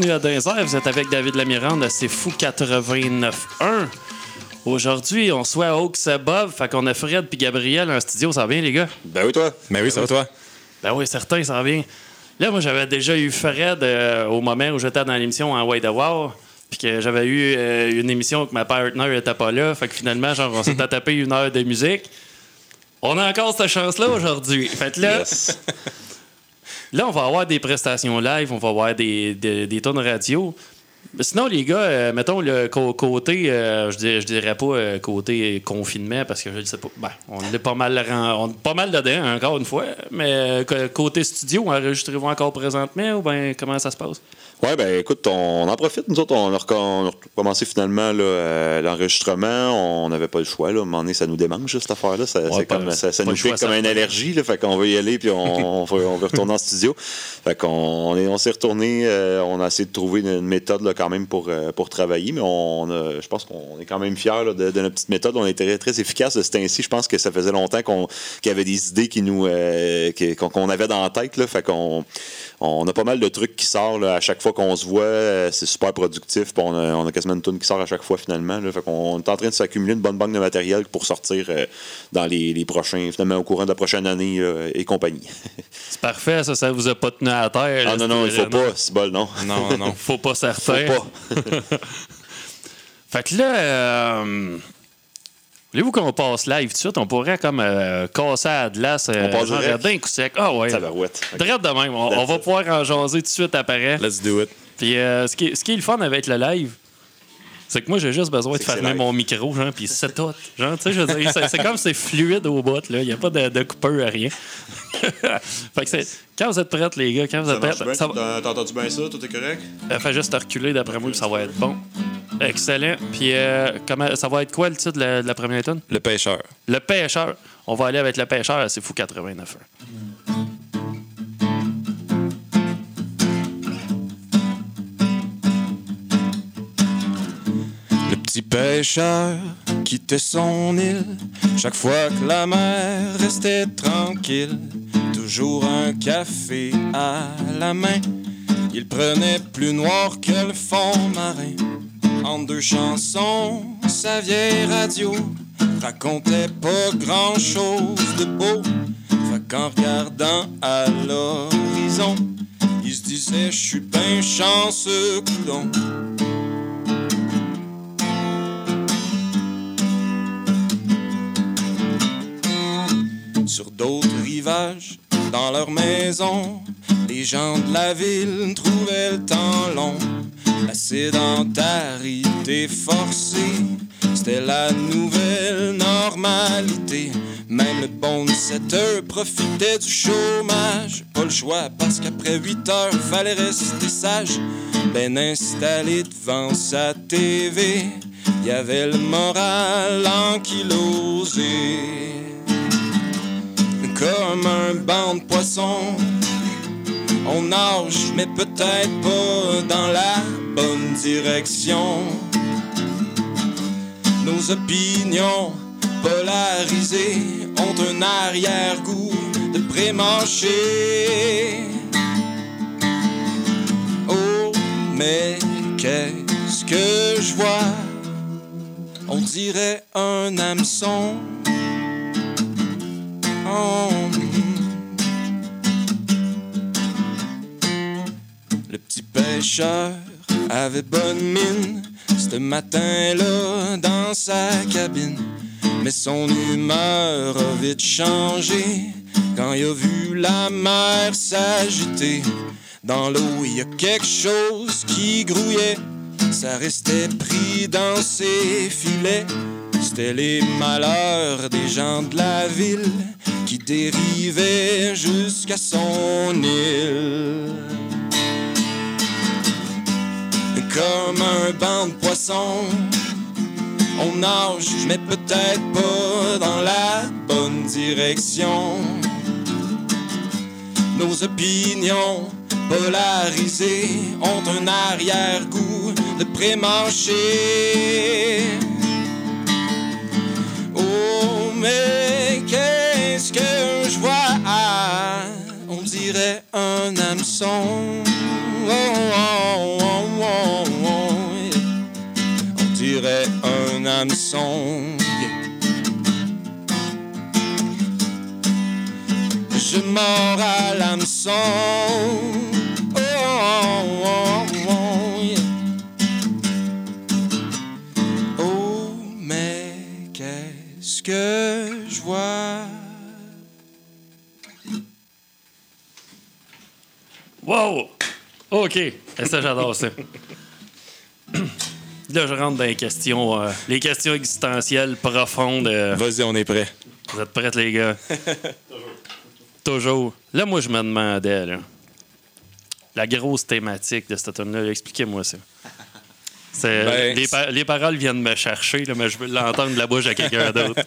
Bienvenue à vous êtes avec David Lamirande, c'est Fou 89.1. Aujourd'hui, on soit à Oaks Bob, fait qu'on a Fred puis Gabriel en studio, ça va bien les gars? Ben oui, toi. Ben oui, ça va toi? Ben oui, certain, ça va bien. Là, moi, j'avais déjà eu Fred euh, au moment où j'étais dans l'émission en White War, puis que j'avais eu euh, une émission que ma partner était pas là, fait que finalement, genre, on s'était tapé une heure de musique. On a encore cette chance-là aujourd'hui. Fait que là, Yes. Là, on va avoir des prestations live, on va avoir des, des, des tonnes radio. Sinon, les gars, euh, mettons le côté, euh, je, dirais, dirais pas euh, côté confinement, parce que je ne sais pas. Ben, on est pas mal, on est pas mal dedans, encore une fois. Mais côté studio, enregistrez-vous encore présentement ou ben comment ça se passe? Ouais, ben écoute, on en profite. Nous autres, on a, recommencé finalement là, euh, l'enregistrement. On n'avait pas le choix. Là. À un moment donné, ça nous démange, cette affaire-là. Ça, Ouais, pas- ça, ça pas nous pique comme une allergie. Là, fait qu'on veut y aller, puis on, on, veut, on veut retourner en studio. Fait qu'on on est- on s'est retourné. euh, on a essayé de trouver une, méthode là, quand même pour, euh, pour travailler. Mais on a- je pense qu'on est quand même fiers là, de, de notre petite méthode. On est très, très efficace de ce temps-ci. Je pense que ça faisait longtemps qu'on qu'il y avait des idées qui nous, euh, qu'on avait dans la tête. Là, fait qu'on on a pas mal de trucs qui sortent à chaque fois qu'on se voit. euh, c'est super productif. on, a, on a quasiment une tonne qui sort à chaque fois finalement. Là, fait qu'on est en train de s'accumuler une bonne banque de matériel pour sortir euh, dans les, les prochains, finalement au courant de la prochaine année euh, et compagnie. C'est parfait, ça, ça vous a pas tenu à terre. ah là, non, non, il faut vraiment- pas, c'est bol, non. Non, non. Faut pas Faut certain. pas. Fait que là, euh, voulez-vous qu'on passe live tout de suite? On pourrait comme euh, casser à glace. Euh, On passe direct? coup sec. Ah ouais. Tabarouette. Drette de même. On, on va pouvoir en jaser tout de suite après. Let's do it. Puis euh, ce, qui est, ce qui est le fun avec le live, c'est que moi, j'ai juste besoin de fermer mon micro, genre, puis c'est tout. Genre, tu sais, je veux dire, c'est, comme c'est fluide au bout, là. Il n'y a pas de, de coupeur, rien. fait que c'est... Quand vous êtes prêts, les gars, quand vous êtes prêts, ça va... T'as entendu bien ça? Tout est correct? Euh, Fais juste reculer d'après moi, puis ça va être bon. Excellent. Puis euh, comment, ça va être quoi le titre de la, de la première tonne? Le pêcheur. Le pêcheur. On va aller avec le pêcheur, c'est fou 89. Le petit pêcheur quittait son île chaque fois que la mer restait tranquille. Toujours un café à la main. Il prenait plus noir que le fond marin. En deux chansons, sa vieille radio racontait pas grand chose de beau. Fait qu'en regardant à l'horizon, il se disait, je suis ben chanceux. Sur d'autres rivages, dans leur maison, les gens de la ville trouvaient le temps long. La sédentarité forcée, c'était la nouvelle normalité. Même le bon setter profitait du chômage. Pas le choix parce qu'après 8 heures, fallait rester sage. Ben installé devant sa TV, y avait le moral ankylosé comme un banc de poissons. On nage, mais peut-être pas dans la bonne direction. Nos opinions polarisées ont un arrière-goût de pré-mâché. Oh, mais qu'est-ce que je vois? On dirait un hameçon. Le petit pêcheur avait bonne mine ce matin-là dans sa cabine. Mais son humeur a vite changé quand il a vu la mer s'agiter. Dans l'eau, il y a quelque chose qui grouillait. Ça restait pris dans ses filets. C'était les malheurs des gens de la ville qui dérivaient jusqu'à son île. Comme un banc de poissons, on nage, mais peut-être pas dans la bonne direction. Nos opinions polarisées ont un arrière-goût de pré-marché. Mais qu'est-ce que je vois? Ah, on dirait un hameçon. oh, oh, oh. On dirait un hameçon. Je mords à l'hameçon. Que je vois? Wow! OK. Et ça, j'adore ça. Là, je rentre dans les questions, euh, les questions existentielles profondes. euh. Vas-y, on est prêt. Vous êtes prêts, les gars? Toujours. Là, moi, je me demandais, là, la grosse thématique de cette tune là expliquez-moi ça. C'est- Ben, les, pa- les paroles viennent me chercher, là, mais je veux l'entendre de la bouche à quelqu'un d'autre.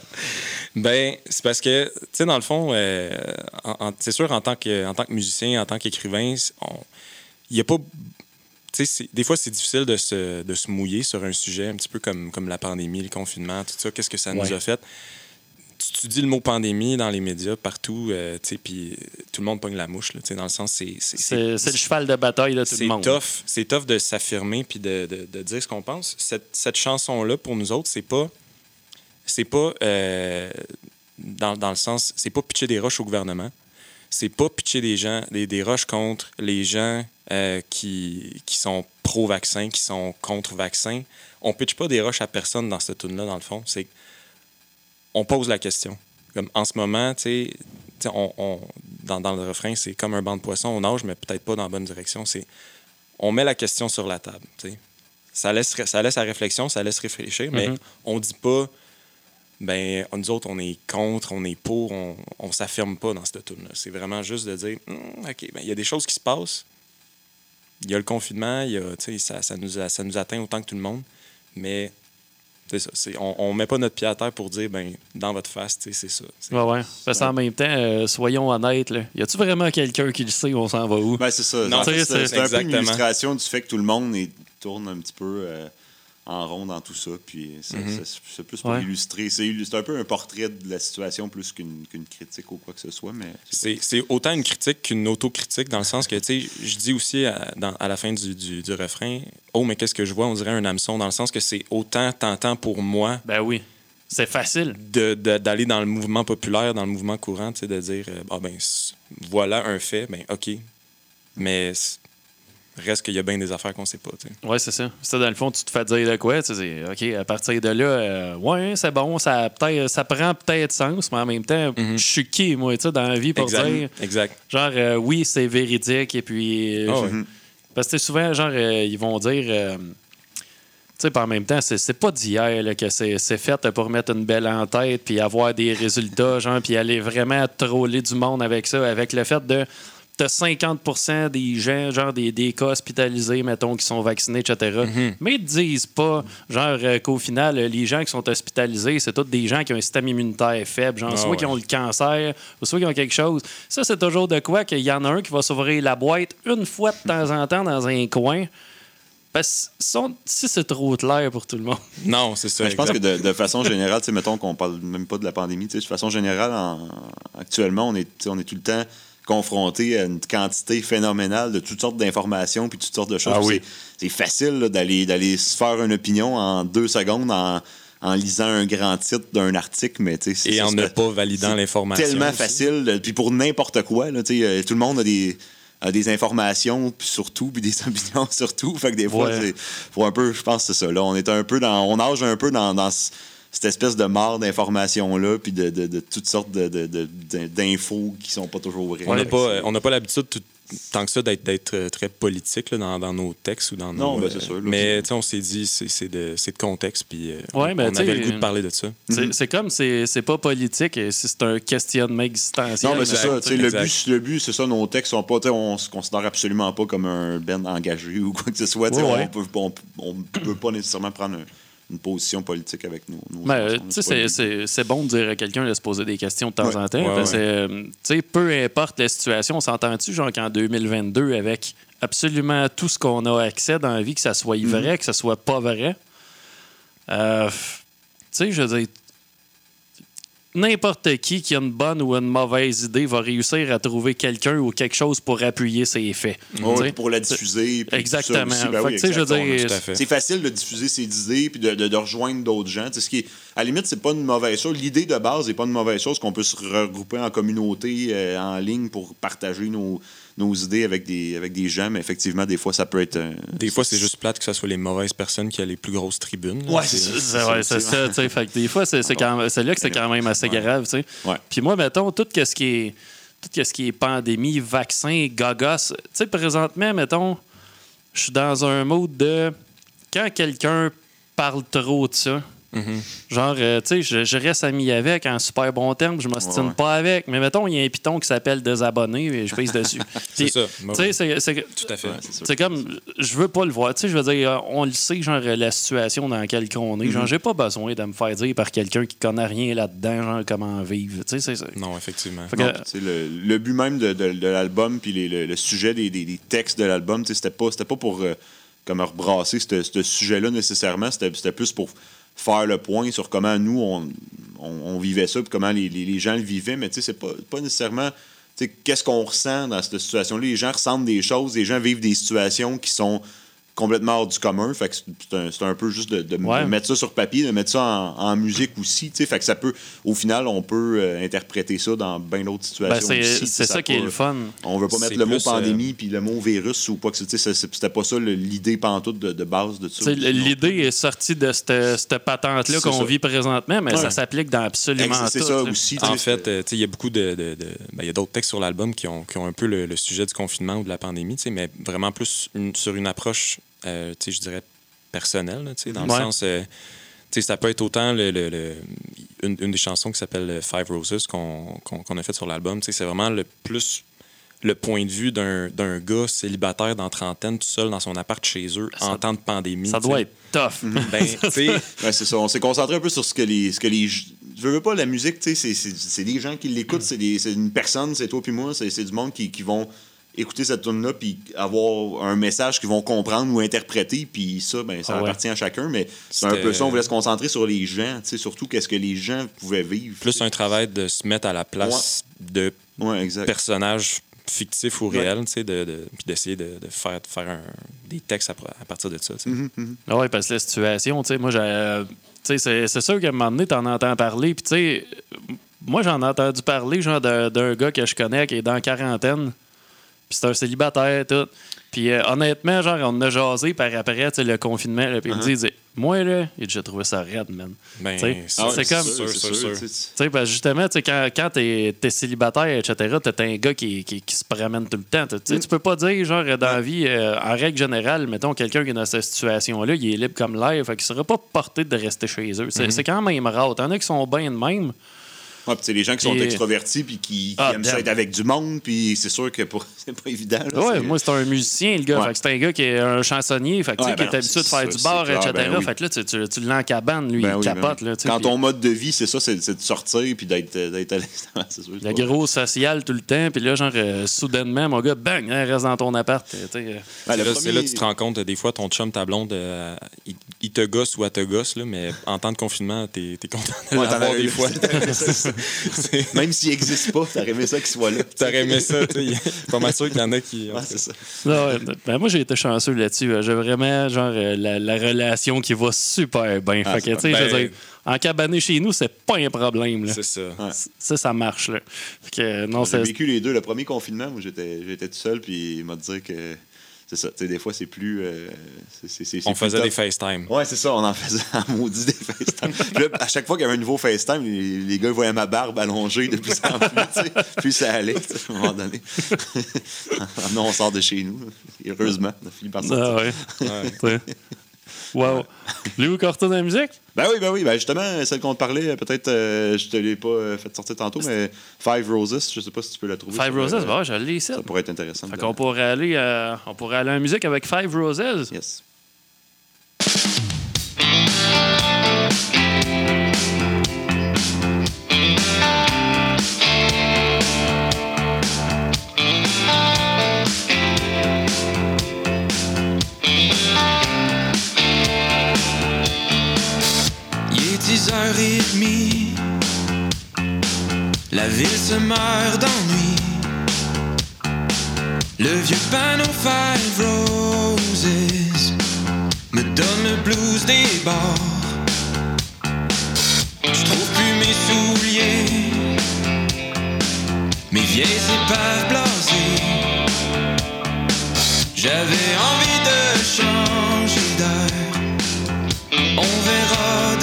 Ben, c'est parce que, tu sais, dans le fond, euh, c'est sûr, en tant, que, en tant que musicien, en tant qu'écrivain, il n'y a pas. Tu sais, c'est- des fois, c'est difficile de se, de se mouiller sur un sujet, un petit peu comme, comme la pandémie, le confinement, tout ça. Qu'est-ce que ça nous a fait? Tu, tu dis le mot pandémie dans les médias, partout, euh, tu sais, puis tout le monde pogne la mouche, là, dans le sens, c'est. c'est- le cheval de bataille de tout le c'est monde. tough, c'est tough de s'affirmer puis de, de- de dire ce qu'on pense. Cette, cette chanson-là, pour nous autres, c'est pas. C'est pas. euh, dans, dans le sens. C'est pas pitcher des roches au gouvernement. C'est pas pitcher des gens, des, des roches contre les gens euh, qui, qui sont pro-vaccin, qui sont contre-vaccin. On pitche pas des roches à personne dans cette tune là dans le fond. C'est on pose la question. Comme en ce moment, tu sais, on, on- dans, dans le refrain, c'est comme un banc de poissons, on nage, mais peut-être pas dans la bonne direction. C'est on met la question sur la table. Ça laisse, ça laisse à réflexion, ça laisse réfléchir, mais Mhm. on dit pas, ben, nous autres, on est contre, on est pour, on, on s'affirme pas dans cette tune là C'est vraiment juste de dire, OK, ben, il y a des choses qui se passent. Il y a le confinement, il y a, ça, ça, nous, a- ça nous atteint autant que tout le monde, mais ça. c'est- on, on met pas notre pied à terre pour dire, ben, dans votre face, tu sais, c'est ça. C'est- Ouais, ouais. Parce qu'en même temps, euh, soyons honnêtes, là. y a-tu vraiment quelqu'un qui le sait où on s'en va où? Ben, c'est ça. Non, En fait, c'est- c'est c'est c'est un peu une illustration du fait que tout le monde est- tourne un petit peu euh, en rond dans tout ça. Puis c'est Mhm. c'est- plus pour Ouais. illustrer. C'est un peu un portrait de la situation plus qu'une critique ou quoi que ce soit. Mais C'est autant une critique qu'une autocritique, dans le sens que, tu sais, je dis aussi à, dans- à la fin du, du- du refrain, oh, mais qu'est-ce que je vois? On dirait un hameçon, dans le sens que c'est autant tentant pour moi Ben oui. C'est facile. de- de- d'aller dans le mouvement populaire, dans le mouvement courant, tu sais, de dire, euh, ah ben, voilà un fait, ben, OK. Mais reste qu'il y a bien des affaires qu'on sait pas. Ouais, c'est ça. Ça, dans le fond, tu te fais dire de quoi? OK, à partir de là, euh, ouais, c'est bon, ça, ça prend peut-être sens, mais en même temps, je suis qui, moi, tu sais, dans la vie pour Exact. dire, Exact. genre, euh, oui, c'est véridique, et puis. euh, Ah ouais. Parce que souvent, genre, euh, ils vont dire. euh, tu sais, puis en même temps, c'est pas d'hier que c'est c'est fait pour mettre une belle en tête, puis avoir des résultats, genre, puis aller vraiment troller du monde avec ça, avec le fait de. T'as 50% des gens, genre des, des cas hospitalisés, mettons, qui sont vaccinés, etc. Mais ils te disent pas, genre, euh, qu'au final, euh, les gens qui sont hospitalisés, c'est tous des gens qui ont un système immunitaire faible, genre, Ah soit ouais. qui ont le cancer, ou soit qui ont quelque chose. Ça, c'est toujours de quoi qu'il y en a un qui va s'ouvrir la boîte une fois de temps en temps dans un coin. Parce que son- si c'est trop clair pour tout le monde. Non, c'est ça. Ben, je pense que de, de façon générale, tu sais, mettons qu'on parle même pas de la pandémie, tu sais, de façon générale, en- actuellement, on est, on est tout le temps confronté à une quantité phénoménale de toutes sortes d'informations puis toutes sortes de choses. Ah oui. C'est facile d'aller d'aller se faire une opinion en deux secondes en, en lisant un grand titre d'un article, mais tu sais, c'est Et ça, en ne pas validant c'est l'information. tellement aussi. facile. Puis pour n'importe quoi, là, euh, tout le monde a des, a des informations puis surtout, puis des opinions surtout. Fait que des fois, Ouais. c'est faut un peu, je pense que c'est ça. Là, on est un peu dans, on nage un peu dans, dans ce- cette espèce de mare d'informations-là, puis de, de- de toutes sortes de- de- de- d'in- d'infos qui sont pas toujours vraies. On n'a pas, on pas l'habitude tout- tant que ça d'être d'être, euh, très politique là, dans, dans nos textes ou dans Non, nos, ben, euh, c'est sûr, là, mais c'est- tu sais, on s'est dit c'est c'est de, c'est de contexte puis euh, Ouais, mais on tu sais, avait le goût de parler de ça. C'est c'est comme c'est c'est pas politique, et si c'est un questionnement existentiel. Non, mais c'est ça. tu sais, Le but, le but c'est ça. Nos textes sont pas. tu sais, On se considère absolument pas comme un band engagé ou quoi que ce soit. Ouais, ouais. On peut, on, on peut pas nécessairement prendre un- une position politique avec nous. nos Ben, chansons, tu sais, c'est bon de dire à quelqu'un de se poser des questions de temps Ouais. en temps. Ouais, parce ouais. euh, tu sais, peu importe la situation, on s'entend-tu, genre qu'en 2022, avec absolument tout ce qu'on a accès dans la vie, que ça soit Mhm. vrai, que ça soit pas vrai, euh, tu sais, je veux dire, n'importe qui qui a une bonne ou une mauvaise idée va réussir à trouver quelqu'un ou quelque chose pour appuyer ses faits. Sais? pour la diffuser. Exactement. Ben oui, dire. C'est facile de diffuser ses idées puis de, de- de rejoindre d'autres gens. Ce qui est, à la limite, c'est pas une mauvaise chose. L'idée de base n'est pas une mauvaise chose qu'on peut se regrouper en communauté, euh, en ligne pour partager nos, nos idées avec des, avec des gens. Mais effectivement, des fois, ça peut être. euh, Des fois, c'est juste plate que ce soit les mauvaises personnes qui aient les plus grosses tribunes. là. Ouais, C'est- ouais, ça. Fait que des fois, c'est là que c'est quand même assez grave, tu sais. Ouais. Puis moi, mettons, tout ce qui est tout ce qui est pandémie, vaccin, tu sais, présentement, mettons, je suis dans un mode de quand quelqu'un parle trop de ça, Mhm. genre, euh, tu sais, je, je reste ami avec en super bon terme, je m'ostine Ouais. pas avec, mais mettons, il y a un piton qui s'appelle désabonné et je pèse dessus. C'est ça. Tu sais, c'est- Tout à fait. Ouais, c'est comme, je veux pas le voir. Tu sais, je veux dire, on le sait, genre, la situation dans laquelle on est. Mhm. Genre, j'ai pas besoin de me faire dire par quelqu'un qui connaît rien là-dedans, genre, comment vivre. Tu sais, c'est ça. Non, effectivement. Non, que- le, le but même de, de- de l'album, puis les- le, le sujet des, des- des textes de l'album, tu sais, c'était pas, c'était pas pour euh, comme rebrasser ce sujet-là nécessairement, c'était c'était plus pour faire le point sur comment nous, on, on, vivait ça, puis comment les, gens le vivaient, mais tu sais, c'est pas, pas nécessairement... Qu'est-ce qu'on ressent dans cette situation-là? Les gens ressentent des choses, les gens vivent des situations qui sont complètement hors du commun. Fait que c'est un, c'est un peu juste de, de Ouais. de mettre ça sur papier, de mettre ça en, en musique aussi. tu sais. Fait que ça peut, au final, on peut euh, interpréter ça dans bien d'autres situations. Ben, c'est aussi. c'est ça, qui est le fun. On veut pas mettre C'est le mot euh, pandémie puis le mot virus ou quoi que C'était pas ça l'idée pantoute de, de base de ça. Tu sais, L'idée est sortie de cette, cette patente-là C'est qu'on ça. vit présentement, mais Ouais. ça s'applique dans absolument Exact, C'est tout. ça aussi. En fait, euh, tu sais, il y a beaucoup de. de- de- ben, il y a d'autres textes sur l'album qui ont, qui ont un peu le, le sujet du confinement ou de la pandémie, mais vraiment plus une- sur une approche, euh, je dirais, là, sais, dans Ouais. le sens. euh, ça peut être autant le, le- le- une, une des chansons qui s'appelle Five Roses qu'on a fait sur l'album. tu sais, C'est vraiment le plus le point de vue d'un d'un gars célibataire dans trentaine, tout seul dans son appart chez eux, Ça- en temps de pandémie. Ça doit être tough. Ben, tu sais, Ouais, c'est ça. On s'est concentré un peu sur ce que les. Ce que les je veux pas, la musique, tu sais, c'est- c'est c'est des gens qui l'écoutent, c'est des- c'est une personne, c'est toi puis moi, c'est c'est du monde qui, qui vont écouter cette tune-là puis avoir un message qu'ils vont comprendre ou interpréter, puis ça, ben, ça Ah ouais. appartient à chacun, mais c'est un peu ça, on voulait se concentrer sur les gens, tu sais, surtout qu'est-ce que les gens pouvaient vivre. plus un travail de se mettre à la place de Ouais, exact. personnages fictifs ou Ouais. réels, tu sais, de, de- puis d'essayer de, de faire, de faire un- des textes à, à partir de ça. sais. Mhm. Ah ouais, parce que la situation, tu sais, moi, j'ai. euh, tu sais, c'est- c'est sûr qu'à un moment donné, t'en entends parler. Puis, tu sais, moi, j'en ai entendu parler, genre, d'un d'un gars que je connais qui est dans la quarantaine. Puis, c'est un célibataire, tout. Puis, euh, honnêtement, genre, on a jasé par après, tu sais, le confinement. là, puis, il me dit, il dit, moi, là, il dit, j'ai trouvé ça raide, man. Ben, ça, Ah ouais, c'est comme- sûr, c'est sûr, sûr. tu sais, parce justement, tu sais, quand, quand t'es es célibataire, etc., t'as un gars qui, qui, qui se promène tout le temps. Tu sais, tu peux pas dire, genre, dans la vie, euh, en règle générale, mettons, quelqu'un qui est dans cette situation-là, il est libre comme l'air, fait qu'il serait pas porté de rester chez eux. C'est c'est quand même rare. T'en as qui sont bien de même. Ouais, puis c'est les gens qui sont Puis- extrovertis puis qui, qui Ah, aiment ça être avec du monde, puis c'est sûr que pour... c'est pas évident. là, Ouais, moi, c'est un musicien, le gars. Ouais. C'est un gars qui est un chansonnier, fait que, qui ben est habitué de faire ça, du bar, etc. ben oui. Fait que là, tu, tu, tu l'encabane, lui, Ben il oui, ben capote. oui. Là, Quand puis- ton mode de vie, c'est ça, c'est de sortir puis d'être d'être à l'extérieur, c'est sûr. c'est Le pas- gros social tout le temps, puis là, genre, euh, soudainement, mon gars, bang, hein, reste dans ton appart. euh. Ouais, C'est là, là premier- que tu te rends compte, des fois, ton chum, ta blonde, euh, il, il te gosse ou elle te gosse, là, mais en temps de confinement, t'es es content de Ouais, t'en l'avoir as- des fois. Même s'il n'existe pas, t'aurais aimé ça qu'il soit là. T'aurais aimé ça, tu sais. Pas mal sûr qu'il y en a qui. Ouais, c'est ça. Non, ouais, ben, moi, j'ai été chanceux là-dessus. Euh, J'ai vraiment, genre, euh, la, la relation qui va super bien. Ah, fait que, tu sais, ben- je veux dire, en cabané chez nous, c'est pas un problème. C'est ça. Ouais. Ça, ça marche. Là. Fait que, non, J'ai vécu les deux. Le premier confinement, moi, j'étais j'étais tout seul, puis il m'a dit que c'est ça. Tu sais, des fois, c'est plus. euh, c'est- c'est- c'est- c'est On plus faisait des FaceTime. Ouais, c'est ça, on en faisait un maudit des FaceTime. Puis là, à chaque fois qu'il y avait un nouveau FaceTime, les, les gars voyaient ma barbe allongée de plus en plus. Puis ça allait, à un moment donné. non, on sort de chez nous. Heureusement, on a fini par sortir. Ah, ouais. Ouais. Wow. Voulez-vous qu'on retourne à la musique? Ben oui, ben oui. Ben justement, celle qu'on te parlait, peut-être, euh, je te l'ai pas euh, fait sortir tantôt, mais Five Roses, je sais pas si tu peux la trouver. Five Roses, euh, bah, je l'ai ici. Ça pourrait être intéressant. Fait qu'on pourrait aller, euh, on pourrait aller en musique avec Five Roses. Yes. Il est 10h30, La ville se meurt d'ennui. Le vieux panneau Five Roses me donne le blues des bars. Je trouve plus mes souliers, mes vieilles épaves blasées. J'avais envie de changer d'air. On verra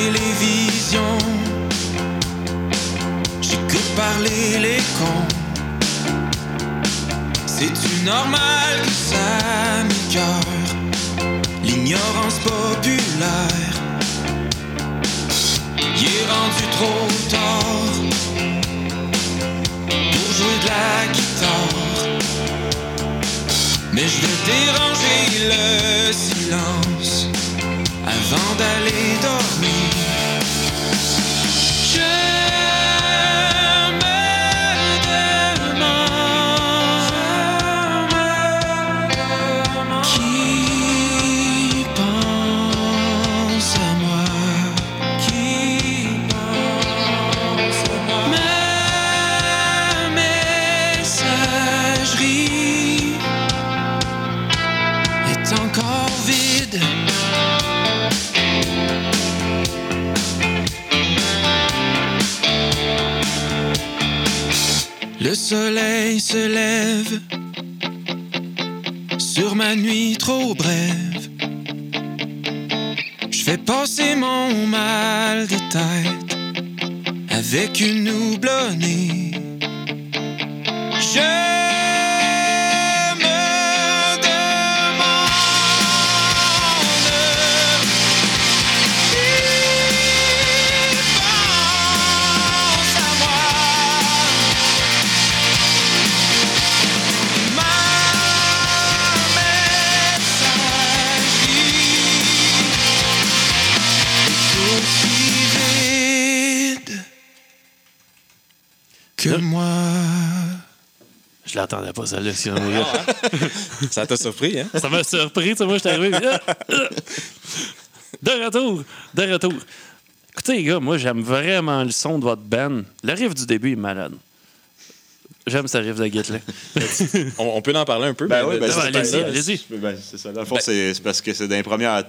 télévision, j'écoute parler les cons. C'est-tu normal que ça m'écœure? L'ignorance populaire. Il est rendu trop tard pour jouer de la guitare. Mais je veux déranger le silence avant d'aller dormir. Soleil se lève sur ma nuit trop brève. Je fais passer mon mal de tête avec une houblonnée. Je que moi. Je l'attendais pas, celle-là. excusez-moi. Ça t'a surpris, hein? Ça m'a surpris, tu sais, moi, je suis arrivé. ah, ah. De retour, de retour. Écoutez, les gars, moi, j'aime vraiment le son de votre band. Le riff du début est malade. J'aime ce riff de Git-là. On, on peut en parler un peu. Ben mais oui, ben, c'est- allez-y, ben, allez-y. ben, c'est ça. Dans le fond, c'est c'est parce que c'est dans les premières.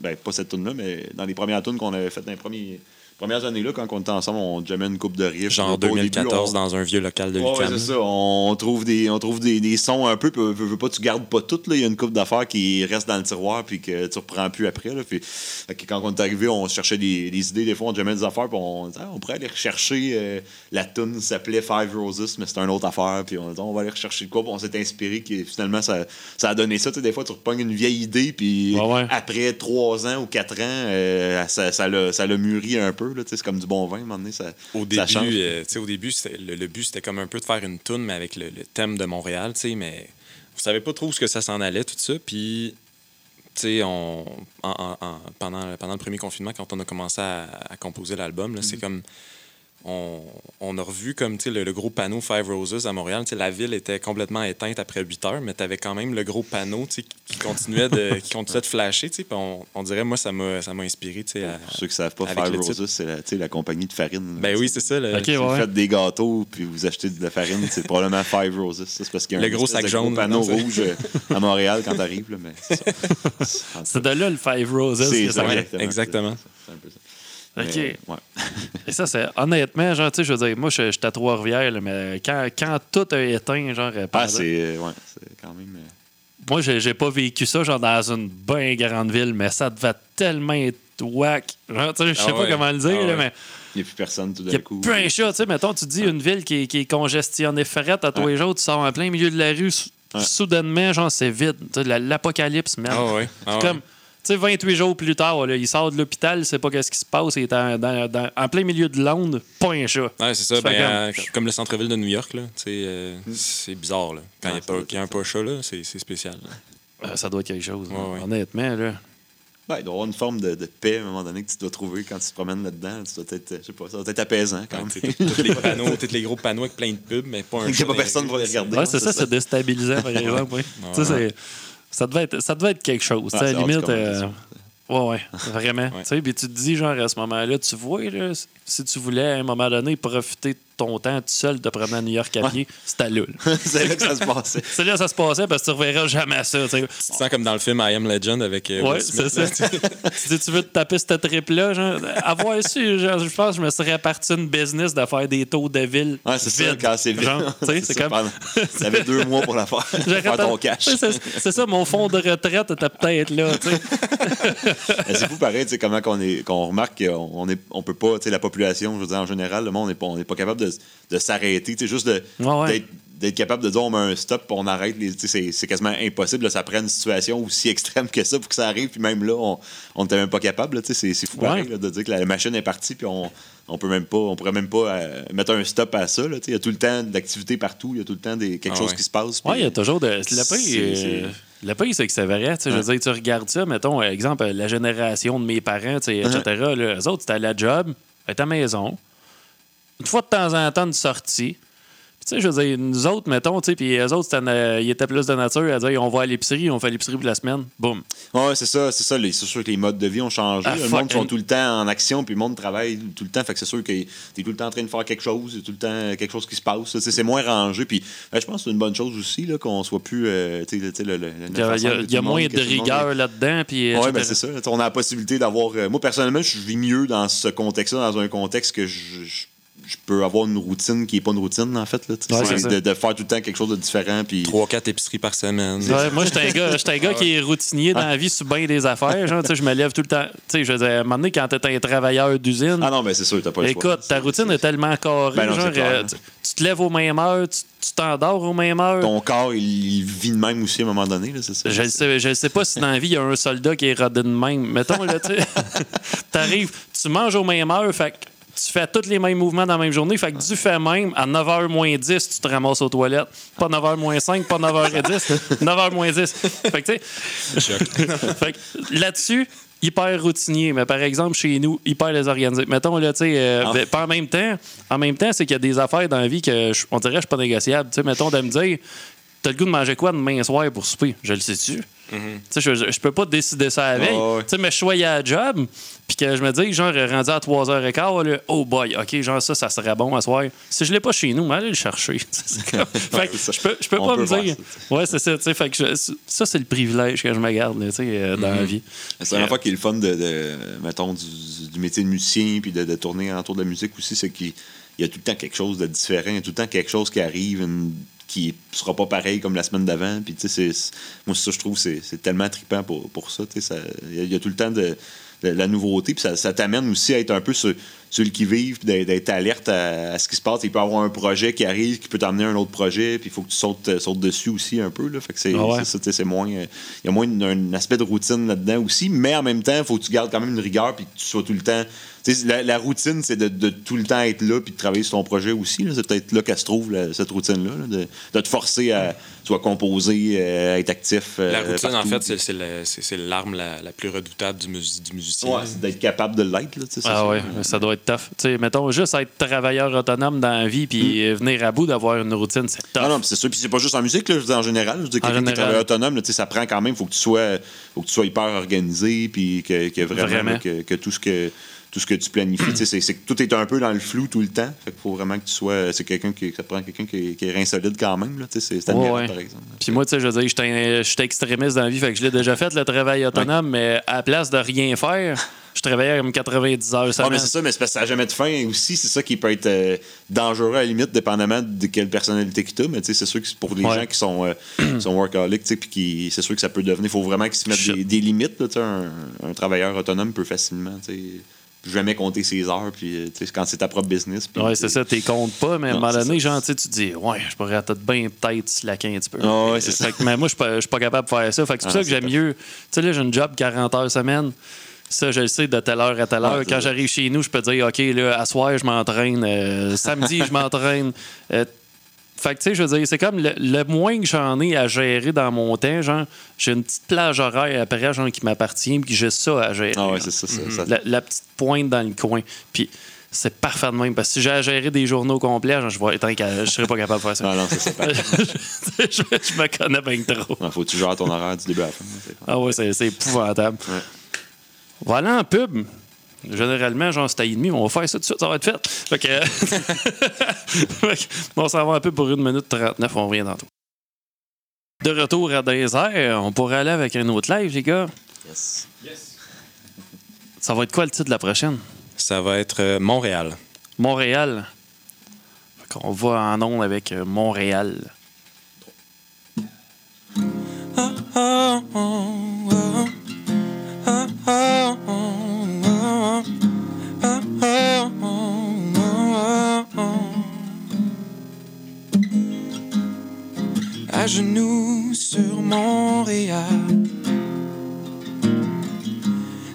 Ben, pas cette tune là mais dans les premières tunes qu'on avait faites dans les premiers, premières années, là, quand on était ensemble, on jammait une coupe de riffs. Genre Au début, 2014 on- dans un vieux local de Ouais, ouais, c'est ça. On trouve des, on trouve des, des sons un peu, puis veux, veux pas, tu gardes pas tout. là. Il y a une coupe d'affaires qui reste dans le tiroir, puis que tu reprends plus après. Là. Puis, que quand on est arrivé, on cherchait des, des idées. Des fois, on jamais des affaires, puis on disait, Ah, on pourrait aller rechercher. euh, la tune s'appelait Five Roses, mais c'était une autre affaire. Puis on on va aller rechercher de quoi, puis on s'est inspiré. Qui, finalement, ça, ça a donné ça. Tu sais, des fois, tu repognes une vieille idée, puis Ouais, ouais. après trois ans ou quatre ans, euh, ça, ça, l'a, ça l'a mûri un peu. C'est comme du bon vin, à un moment donné. Ça, Au ça début, change. euh, au début, le, le but, c'était comme un peu de faire une toune, mais avec le, le thème de Montréal, mais vous savez pas trop où ce que ça s'en allait, tout ça. Puis, tu sais, on, en- en- en- pendant, pendant le premier confinement, quand on a commencé à, à composer l'album, c'est comme... On, on a revu comme tu sais, le, le gros panneau Five Roses à Montréal. Tu sais, La ville était complètement éteinte après 8 heures, mais tu avais quand même le gros panneau tu sais, qui continuait de, qui continuait de flasher. tu On, on dirait, moi, ça m'a ça m'a inspiré. tu à- Pour ceux qui savent pas, Five. Roses, c'est la, tu sais, la compagnie de farine. Ben oui, c'est ça. le- Ok, Si vous faites des gâteaux puis vous achetez de la farine, c'est probablement Five Roses. Ça, c'est parce qu'il y a Le un gros sac jaune, panneau non, c'est- rouge euh, à Montréal quand t'arrives. là, Mais c'est de là le Five Roses. C'est que ça, exactement. exactement. C'est- c'est un peu ça. OK. Mais, ouais. Et ça, c'est honnêtement, genre, tu sais, je veux dire, moi, je- j'étais à Trois-Rivières, mais quand, quand tout a éteint, genre, euh, Ah, c'est euh, ouais, c'est quand même. euh, moi, j'ai pas vécu ça, genre, dans une bien grande ville, mais ça devait tellement être whack. Genre, tu sais, je sais Ah pas ouais. comment le dire, Ah là, ouais. mais Il n'y a plus personne tout il y d'un a coup. plus un chat. Tu sais, mettons, tu dis une ville qui, est- qui est congestionnée frette à tous les jours, tu sors en plein milieu de la rue, soudainement, genre, c'est vide. Sais, L'apocalypse, man. Ah ouais. Ah ouais. comme, sais, 28 jours plus tard, là, il sort de l'hôpital, il sait pas qu'est-ce qui se passe, il est en, dans- dans- en plein milieu de Londres, pas un chat. Ouais, c'est ça. Ben, comme- euh, comme le centre-ville de New York, là. euh, c'est bizarre, là. Quand il Ouais, n'y a, pas- un chat, là, c'est c'est spécial. là. Euh, ça doit être quelque chose, Ouais, hein. ouais. honnêtement. Là. Ouais, il doit y avoir une forme de, de paix à un moment donné que tu dois trouver quand tu te promènes là-dedans. Tu dois être, je sais pas, ça doit être apaisant quand même. tous les panneaux, tous les gros panneaux avec plein de pubs, mais pas un Il n'y a pas personne pour les regarder. Ouais, c'est ça, c'est déstabilisant, par exemple. oui. Ça, devait être, ça devait être quelque chose. Ah, limite, euh, ouais, ouais, vraiment. Tu sais, Puis tu te dis, genre, à ce moment-là, tu vois, là, si tu voulais, à un moment donné, profiter de ton temps tout seul de prendre à New York à pied, c'était là. là. c'est là que ça se passait. C'est là que ça se passait parce que tu reverras jamais ça. tu sais. Tu te sens comme dans le film I Am Legend avec euh, Ouais, c'est ça. là. tu dis, tu veux te taper cette trip-là, genre, avoir su, genre, je pense que je me serais parti une business de faire des tours de ville. Ouais, c'est ça, quand c'est c'est ça, comme. T'avais deux mois pour la faire. pour J'aurais faire ton cash. C'est ça, mon fonds de retraite était peut-être là. tu sais. Mais c'est fou pareil, tu sais, comment qu'on est, qu'on remarque qu'on on est, on peut pas, tu sais, la population, je veux dire, en général, le monde n'est pas, on n'est pas capable de, de s'arrêter, juste de, Ouais, ouais. d'être, d'être capable de dire on met un stop, on arrête, les, c'est, c'est quasiment impossible, là, ça prend une situation aussi extrême que ça pour que ça arrive, puis même là, on on n'était même pas capable, là, c'est, c'est fou pareil, Ouais. là, de dire que la machine est partie, puis on, on peut même pas, on pourrait même pas euh, mettre un stop à ça, il y a tout le temps d'activité partout, il y a tout le temps des, quelque Ah chose ouais. qui se passe. Ouais, il y a toujours de. Le C'est- pays, euh, c'est- le pays, c'est que c'est vrai. tu sais, Je veux dire, tu regardes ça, mettons, exemple, la génération de mes parents, etc. là, eux autres, c'était à la job, à ta maison, une fois de temps en temps, une sortie. Puis, tu sais, je veux dire, nous autres, mettons, tu sais, puis eux autres, na- ils étaient plus de nature à dire on va à l'épicerie, on fait l'épicerie pour la semaine. Boum. Ouais, c'est ça, c'est ça. C'est sûr que les modes de vie ont changé. Ah, le monde sont tout le temps en action, puis le monde travaille tout le temps. Fait que c'est sûr que t'es tout le temps en train de faire quelque chose, tout le temps quelque chose qui se passe. C'est moins rangé. Puis ben, je pense que c'est une bonne chose aussi là, qu'on soit plus. euh, tu sais, le- Il y a, 9 il y a- ensemble, il y a tout le moins de monde rigueur là-dedans. Puis, est- Ouais, ben c'est ça. On a la possibilité d'avoir. euh, moi, personnellement, je vis mieux dans ce contexte-là, dans un contexte que je. Je- peux avoir une routine qui n'est pas une routine, en fait. Là, tu. Ouais, C'est de, de faire tout le temps quelque chose de différent. Puis... 3-4 épiceries par semaine. Ouais, moi, j'étais un gars, j'étais un gars qui est routinier dans la vie sur bien des affaires. Genre, tu je me lève tout le temps. Tu sais, je veux dire, à un moment donné, quand t'es un travailleur d'usine, Ah non, ben c'est sûr, t'as pas le choix. écoute, ta routine est tellement carrée. Ben non, genre, c'est clair. euh, tu, tu te lèves aux mêmes heures, tu tu t'endors aux mêmes heures. Ton corps, il, il vit de même aussi à un moment donné, là, c'est ça? Je ne sais, je sais pas si dans la vie, il y a un soldat qui est rodé de même. Mettons, là, tu sais, t'arrives, tu manges aux mêmes heures, fait que tu fais tous les mêmes mouvements dans la même journée. Fait que du fait même, à 9h moins 10, tu te ramasses aux toilettes. Pas 9h moins 5, pas 9h10, 9h moins 10. Fait que, tu sais, fait que là-dessus, hyper routinier, mais par exemple, chez nous, hyper désorganisé. Mettons, là, tu sais, euh, Ah. ben, pas en même temps, en même temps, c'est qu'il y a des affaires dans la vie que, je- on dirait, je suis pas négociable. Tu sais, mettons, de me dire, t'as le goût de manger quoi demain soir pour souper? Je le sais-tu? Tu sais, je, je, je peux pas décider ça ouais. Tu sais, mais je suis à la job, puis que je me dis, genre, rendu à 3h15, là, oh boy, OK, genre, ça, ça serait bon à soir. Si je l'ai pas chez nous, mais allez le chercher. Comme- fait que ça. je peux, je peux pas me dire. Ouais, c'est ça, tu sais, fait que je- ça, c'est le privilège que je me garde, tu sais, euh, dans la vie. C'est un fois qui est le fun de, de- mettons, du, du métier de musicien puis de, de tourner autour de la musique aussi, c'est qu'il il y a tout le temps quelque chose de différent, il y a tout le temps quelque chose qui arrive une- qui sera pas pareil comme la semaine d'avant. Puis, tu sais, moi, ça, je trouve, c'est c'est tellement trippant pour, pour ça. tu sais, ça- Il y, y a tout le temps de, de la nouveauté, puis ça, ça t'amène aussi à être un peu sur, le qui-vive, puis d'être- alerte à, à ce qui se passe. Il peut y avoir un projet qui arrive, qui peut t'amener à un autre projet, puis il faut que tu sautes, euh, sautes dessus aussi un peu. Là. Fait que c'est Ah ouais. c'est ça, tu sais, c'est moins. euh, Il y a moins une- un aspect de routine là-dedans aussi, mais en même temps, il faut que tu gardes quand même une rigueur, puis que tu sois tout le temps. La, la routine, c'est de, de tout le temps être là, puis de travailler sur ton projet aussi. là. C'est peut-être là qu'elle se trouve, là, cette routine-là, là, de, de te forcer à soit composer, euh, être actif. euh, La routine, en fait, c'est- c'est le- c'est c'est l'arme la, la plus redoutable du, mus- du musicien. Ouais, c'est d'être capable de l'être. Ah ça. ouais, ça doit être tough. Mettons, juste être travailleur autonome dans la vie puis euh, venir à bout d'avoir une routine, c'est tough. Non, non, c'est sûr. Puis c'est pas juste en musique, là, je veux dire en général. Je veux dire, quelqu'un qui travaille autonome, là, ça prend quand même, faut que tu sois, faut que tu sois hyper organisé, puis que, que vraiment, Vraiment. là, que, que tout ce que tout ce que tu planifies, c'est, que tout est un peu dans le flou tout le temps. Fait qu'il faut vraiment que tu sois, c'est quelqu'un qui, ça prend quelqu'un qui, est- qui est rein solide quand même, c'est, admirable, Ouais, par exemple. Puis moi, tu sais, je veux dire, un- j'étais extrémiste dans la vie, fait que je l'ai déjà fait, le travail autonome, mais à la place de rien faire, je travaillais comme 90 heures Ah, semaine. mais c'est ça, mais c'est parce que ça n'a jamais de fin aussi. C'est ça qui peut être euh, dangereux à la limite, dépendamment de quelle personnalité que tu as. Mais tu sais, c'est sûr que c'est pour les Ouais. gens qui sont, euh, sont workaholics, tu puis c'est sûr que ça peut devenir. Il faut vraiment qu'ils se mettent des, des limites. là, tu un, un travailleur autonome peut facilement tu sais, jamais compter ses heures, puis euh, tu quand c'est ta propre business. puis- Ouais, c'est ça, t'es comptes pas, mais à un moment c'est donné, ça. genre, tu tu te dis, ouais, je pourrais peut-être bien peut-être slacker un petit peu. Ah ouais, c'est Fait que- mais moi, je suis pas- pas capable de faire ça. Fait que c'est pour Ah, ça que c'est j'aime mieux. Tu sais, là, j'ai une job 40 heures semaine. Ça, je le sais de telle heure à telle heure. Ouais, c'est Quand j'arrive chez nous, je peux dire, OK, là, à soir, je m'entraîne. euh, samedi, je m'entraîne. Euh, fait que, tu sais, je veux dire, c'est comme le, le moins que j'en ai à gérer dans mon temps. Genre, j'ai une petite plage horaire après, genre, qui m'appartient, puis j'ai ça à gérer. Ah ouais, c'est ça. ça, ça- la, la petite pointe dans le coin. Puis c'est parfait de même. Parce que si j'ai à gérer des journaux complets, genre, je vois, tant qu'à- je serais pas capable de faire ça. Non, non, c'est ça. je, je me connais bien trop. Faut que tu gères ton horaire du début à la fin. Ah ouais, c'est c'est épouvantable. Ouais. Voilà en pub. Généralement, genre, c'est à et demi, on va faire ça tout de suite, ça va être fait. Fait que, on s'en va un peu pour une minute 39, on revient tantôt. De retour à désert, on pourrait aller avec un autre live, les gars. Yes. Ça va être quoi le titre de la prochaine? Ça va être euh, Montréal. Montréal. Fait qu'on va en ondes avec euh, Montréal. À genoux sur Montréal,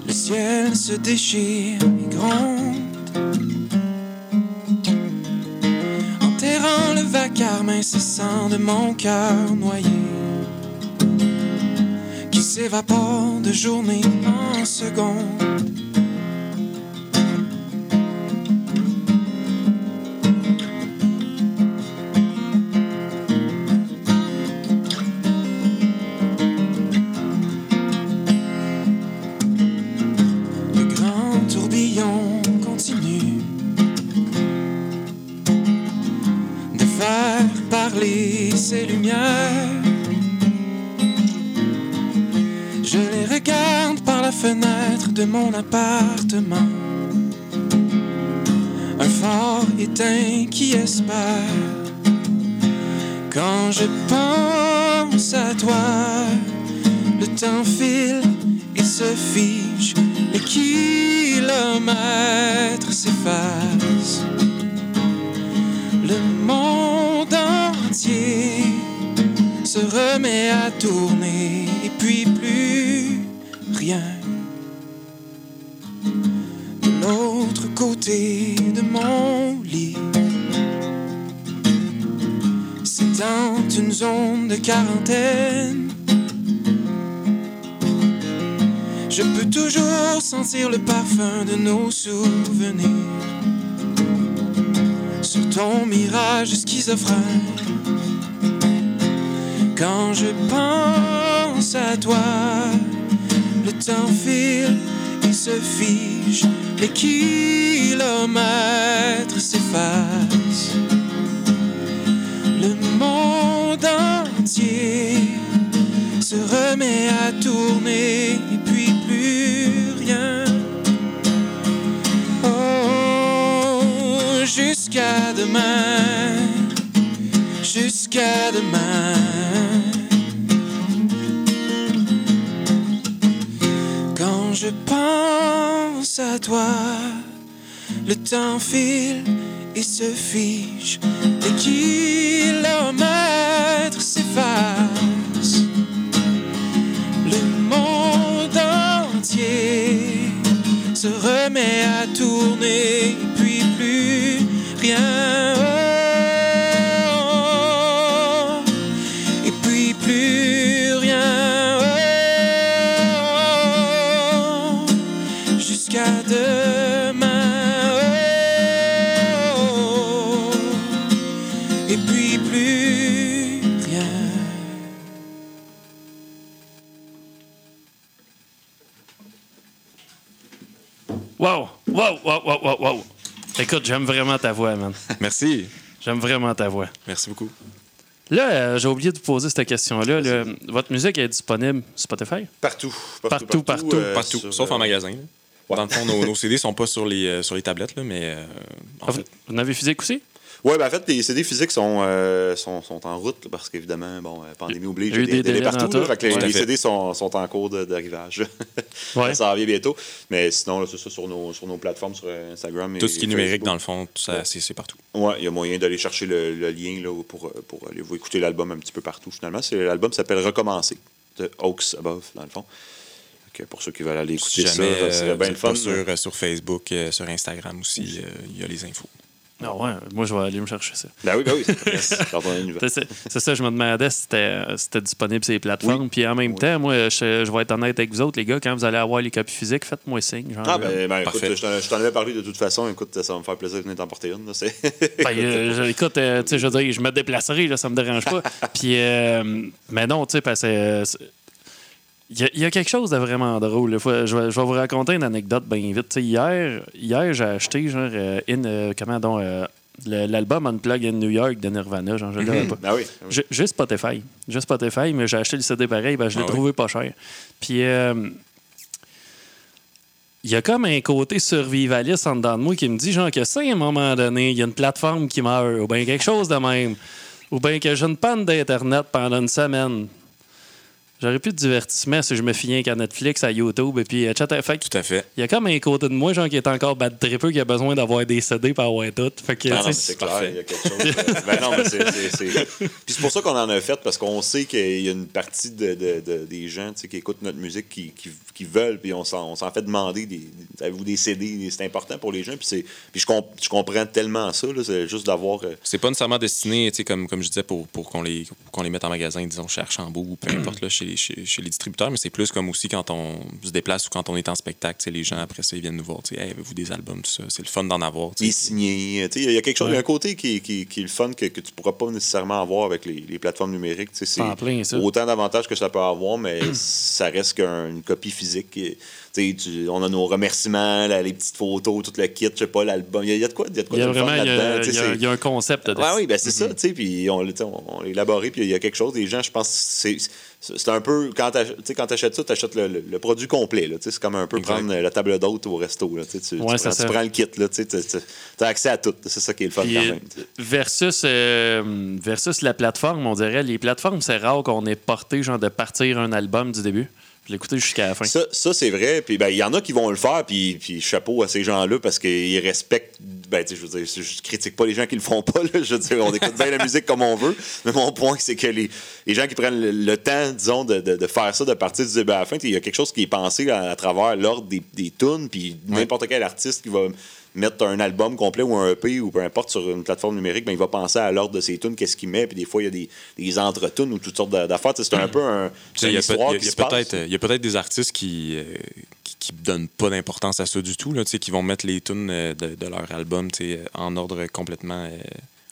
le ciel se déchire et gronde, enterrant le vacarme incessant de mon cœur noyé, qui s'évapore de journée en seconde. Ses lumières. Je les regarde par la fenêtre de mon appartement. Un phare éteint qui espère. Quand je pense à toi, le temps file et se fiche, les kilomètres s'effacent. Le monde se remet à tourner et puis plus rien. De l'autre côté de mon lit, s'étend une zone de quarantaine. Je peux toujours sentir le parfum de nos souvenirs sur ton mirage schizophrène. Quand je pense à toi, le temps file et se fiche, les kilomètres s'effacent. Le monde entier se remet à tourner et puis plus rien. Oh, jusqu'à demain, jusqu'à demain. Quand je pense à toi, le temps file et se fiche, les kilomètres s'effacent. Le monde entier se remet à tourner, puis plus rien. Écoute, j'aime vraiment ta voix, man. Merci. J'aime vraiment ta voix. Merci beaucoup. Là, euh, j'ai oublié de vous poser cette question-là. là. Votre musique est disponible sur Spotify? Partout. Partout, partout. euh, Partout, sur, sauf euh, en magasin. là. Dans le fond, nos, nos CD sont pas sur les, euh, sur les tablettes, là, mais euh, en Ah, fait, vous en avez physique aussi? Oui, ben en fait, les CD physiques sont, euh, sont, sont en route là, parce qu'évidemment, bon, euh, pandémie oblige, Il y a eu il y a des des délais délais partout. dans là, tout. fait que les, fait. CD sont, sont en cours d'arrivage. Ouais. ça revient bientôt. Mais sinon, c'est ça sur nos, sur nos plateformes, sur euh, Instagram. et- Tout ce qui est numérique, dans le fond, c'est c'est partout. Ouais, il y a moyen d'aller chercher le, le lien là, pour, pour aller vous écouter l'album un petit peu partout. Finalement, c'est l'album s'appelle Recommencer de Oaks Above, dans le fond. Pour ceux qui veulent aller Si écouter jamais ça, ça serait euh, bien le fun. sur, euh, sur Facebook, euh, sur Instagram aussi, euh, il y a les infos. Ah ouais, moi, je vais aller me chercher ça. Ben oui, ben oui, c'est. C'est ça- c'est ça, je me demandais si c'était si c'était disponible sur les plateformes. Puis en même Oui. temps, moi, je, je vais être honnête avec vous autres, les gars, quand vous allez avoir les copies physiques, faites-moi signe. Genre, Ah, ben, ben écoute, Parfait. je t'en- je t'en avais parlé de toute façon. Écoute, ça va me faire plaisir de venir t'en porter une. là, c'est- Ben, euh, je- écoute, euh, tu sais, je veux dire, je me déplacerai, là, ça me dérange pas. Puis, euh, mais non, tu sais, parce que. Il y, a- il y a quelque chose de vraiment drôle. Faut- je, vais, je vais vous raconter une anecdote bien vite. Hier, hier j'ai acheté genre euh, in, euh, comment donc, euh, l'album Unplug in New York de Nirvana. Genre, je l'avais pas. Ben oui. ben oui. Juste Spotify. Juste Spotify, mais j'ai acheté le CD pareil, ben, je l'ai Ah oui? trouvé pas cher. Puis, euh, il y a comme un côté survivaliste en dedans de moi qui me dit, genre, que si à un moment donné, il y a une plateforme qui meurt, ou bien quelque chose de même, ou bien que j'ai une panne d'Internet pendant une semaine, j'aurais plus de divertissement si je me fiais qu'à Netflix, à YouTube, et puis, etc. Fait que Tout à fait. il y a comme un côté de moi, genre, qui est encore bad trippeux, qui a besoin d'avoir des CD pour avoir tout. Fait que, Ah non, c'est clair, il y a quelque chose. de- ben non, mais c'est. c'est- c'est- Puis c'est pour ça qu'on en a fait, parce qu'on sait qu'il y a une partie de, de- de- des gens tu sais, qui écoutent notre musique qui, qui, qui veulent, puis on s'en on s'en fait demander des, avez-vous des CD, c'est important pour les gens, puis, c'est- puis je, comp- je comprends tellement ça, là, c'est juste d'avoir. euh, C'est pas nécessairement destiné, tu sais, comme, comme je disais, pour, pour qu'on les, les mette en magasin, disons, chez Archambault ou peu importe, là, chez, chez, chez les distributeurs, mais c'est plus comme aussi quand on se déplace ou quand on est en spectacle, les gens après ça, ils viennent nous voir, tu sais, Hey, avez-vous des albums, tout ça, c'est le fun d'en avoir, sais, Il y a quelque chose, il y a Ouais. un côté qui, qui, qui est le fun que, que tu pourras pas nécessairement avoir avec les, les plateformes numériques. tu sais, C'est plein, ça. autant d'avantages que ça peut avoir, mais ça reste qu'une copie physique. qui- tu on a nos remerciements, là, les petites photos, tout le kit, je sais pas, l'album. Il y, a- il y a de quoi, il y a de quoi il y a vraiment il y a- y un concept dedans. Ouais, oui, ben c'est ça, tu sais, puis on, on, on l'a élaboré, puis il y a quelque chose, des gens, je pense, c'est c'est un peu, quand tu achètes ça, tu achètes le, le- le produit complet, c'est comme un peu Exact. prendre la table d'hôte au resto, là, tu prends, ça. tu prends le kit, tu as accès à tout, c'est ça qui est le fun Puis, quand euh, même. versus, euh, versus la plateforme, on dirait, les plateformes, c'est rare qu'on ait porté, genre, de partir un album du début, puis l'écouter jusqu'à la fin. Ça, ça, c'est vrai. Puis ben, il y en a qui vont le faire, puis, puis chapeau à ces gens-là parce qu'ils respectent. Ben, tu sais, je veux dire, je critique pas les gens qui le font pas. Là, je veux dire, on écoute bien la musique comme on veut. Mais mon point, c'est que les, les gens qui prennent le, le temps, disons, de, de, de faire ça, de partir du début à la fin, il y a quelque chose qui est pensé à, à travers l'ordre des, des tunes, puis n'importe quel artiste qui va mettre un album complet ou un EP ou peu importe sur une plateforme numérique, ben, il va penser à l'ordre de ses tunes, qu'est-ce qu'il met, puis des fois, il y a des, des entre-tunes ou toutes sortes d'a- d'affaires. Tu sais, C'est un peu un, une Il y a, peut- histoire qui il y a se passe. peut-être il y a peut-être des artistes qui, euh, qui, qui donnent pas d'importance à ça du tout, là, tu sais, qui vont mettre les tunes euh, de, de leur album tu sais, en ordre complètement euh,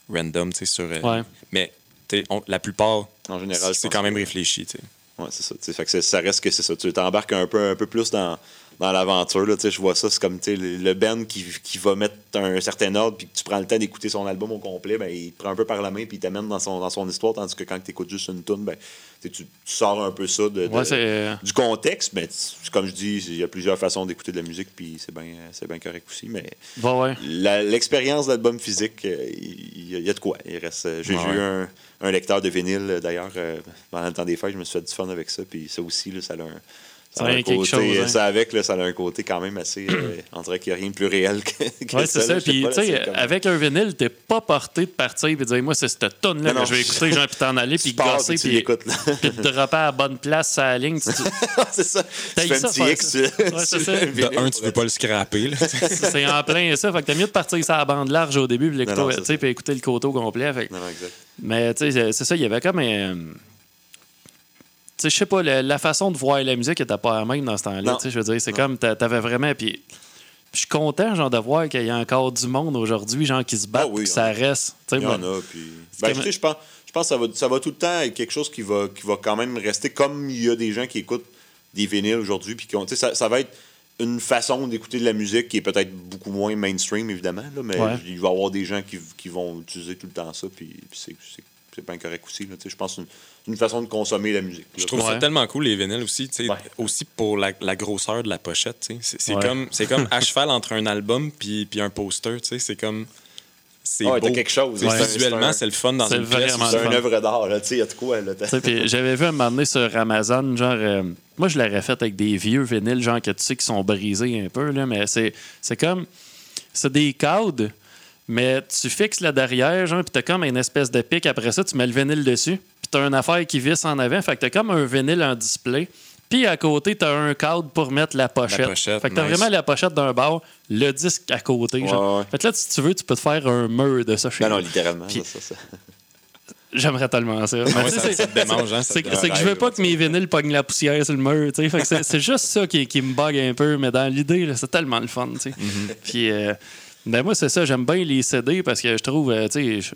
random tu sais, sur. euh, Ouais. Mais tu sais, on- la plupart, En général, c'est quand même que- réfléchi. tu sais. Ouais, c'est ça. tu sais, Fait que ça reste que c'est ça. Tu t'embarques un peu, un peu plus dans, dans l'aventure. là, tu sais, Je vois ça, c'est comme le band qui, qui va mettre un certain ordre, puis que tu prends le temps d'écouter son album au complet, ben, il te prend un peu par la main, puis il t'amène dans son, dans son histoire, tandis que quand tu écoutes juste une tune, ben, tu, sors un peu ça de, de- Ouais, c'est. euh, du contexte. Mais tu- comme je dis, il y a plusieurs façons d'écouter de la musique, puis c'est bien correct aussi. Mais ouais. l'expérience d'album physique, euh, il y, a- il y a de quoi. Il reste, euh, j'ai Ouais, eu un, un lecteur de vinyle, d'ailleurs, pendant le temps des fêtes, je me suis fait du fun avec ça. Puis ça aussi, là, ça a un. Ça a un quelque côté, chose, hein. Ça avec, là, ça a un côté quand même assez. euh, on dirait qu'il n'y a rien de plus réel que, que Ouais, c'est ça. je sais Puis, tu sais, c'est avec un vinyle, t'es pas porté de partir et de dire, moi, c'est cette tonne-là que je vais écouter, genre, puis t'en aller, Tu puis pars, gosser, puis tu te dropper à la bonne place à la ligne. Tu- tu- c'est ça. Tu fais ça, un petit X. ça. Ouais, c'est ça. le De un, tu veux être- pas le scraper. c'est en plein ça. Fait que t'as mieux de partir sur la bande large au début, puis c'est tu ça. écouter le coteau complet. Non, exact. Mais tu sais, c'est- c'est ça, il y avait comme un. Je sais pas, la, la façon de voir la musique était pas la même dans ce temps-là. Je veux dire, c'est comme, t'a- t'avais vraiment. Puis, je suis content, genre, de voir qu'il y a encore du monde aujourd'hui, genre, qui se battent, Ah oui, puis que ça reste. Il y en a. Puis... Ben, comme- je pense, je pense que ça va, ça va tout le temps être quelque chose qui va, qui va quand même rester comme il y a des gens qui écoutent des vinyles aujourd'hui. Puis qui ont- tu sais, ça, ça va être une façon d'écouter de la musique qui est peut-être beaucoup moins mainstream, évidemment. Là, mais Ouais. il va y avoir des gens qui, qui vont utiliser tout le temps ça. Puis, puis c'est, c'est, bien correct aussi. Là, tu sais, je pense que c'est une, façon de consommer la musique. là. Je trouve Ouais. ça tellement cool, les vinyles aussi. tu sais, Ouais. Aussi pour la, la grosseur de la pochette. tu sais. C'est c'est Ouais. comme, c'est comme à cheval entre un album puis, puis un poster. tu sais, C'est comme. c'est Ouais, beau. t'as quelque chose. Visuellement, c'est un- c'est le fun dans c'est une pièce. C'est une fun. œuvre d'art, là. Tu sais, il y a de quoi, là. Tu sais, puis j'avais vu un moment donné sur Amazon, genre, euh, moi je l'aurais fait avec des vieux vinyles, genre que tu sais qui sont brisés un peu, là, mais c'est, c'est comme, c'est des cadres, mais tu fixes là derrière, genre, puis t'as comme une espèce de pic, après ça, tu mets le vinyle dessus, puis t'as une affaire qui visse en avant, fait que t'as comme un vinyle en display. Puis à côté, t'as un cadre pour mettre la pochette. pochette, fait que t'as nice. vraiment la pochette d'un bar, le disque à côté. genre. Ouais. Fait que là, si tu veux, tu peux te faire un mur de ça chez Non, non, vous. littéralement. Ça, ça. J'aimerais tellement ça. Ah ouais, ça, c'est- hein, ça c'est te que, je veux pas que mes vinyles pognent la poussière sur le mur. c'est, juste ça qui, qui me bug un peu. Mais dans l'idée, c'est tellement le fun. Mm-hmm. Puis, euh, ben moi, c'est ça. J'aime bien les CD parce que je trouve, euh, tu sais,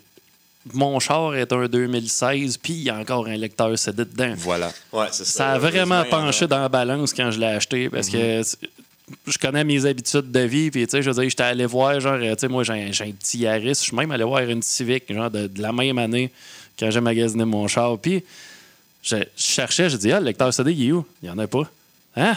mon char est un 2016, puis il y a encore un lecteur CD dedans. Voilà. Ouais, c'est ça. Ça a vraiment penché dans la balance quand je l'ai acheté parce que c- je connais mes habitudes de vie. Puis, tu sais, je veux dire, j'étais allé voir, genre, tu sais, moi, j'ai un, j'ai un petit Yaris. Je suis même allé voir une Civic, genre, de, de la même année quand j'ai magasiné mon char. Puis, je, je cherchais, je dis, ah, le lecteur CD, il est où? Il n'y en a pas. Hein?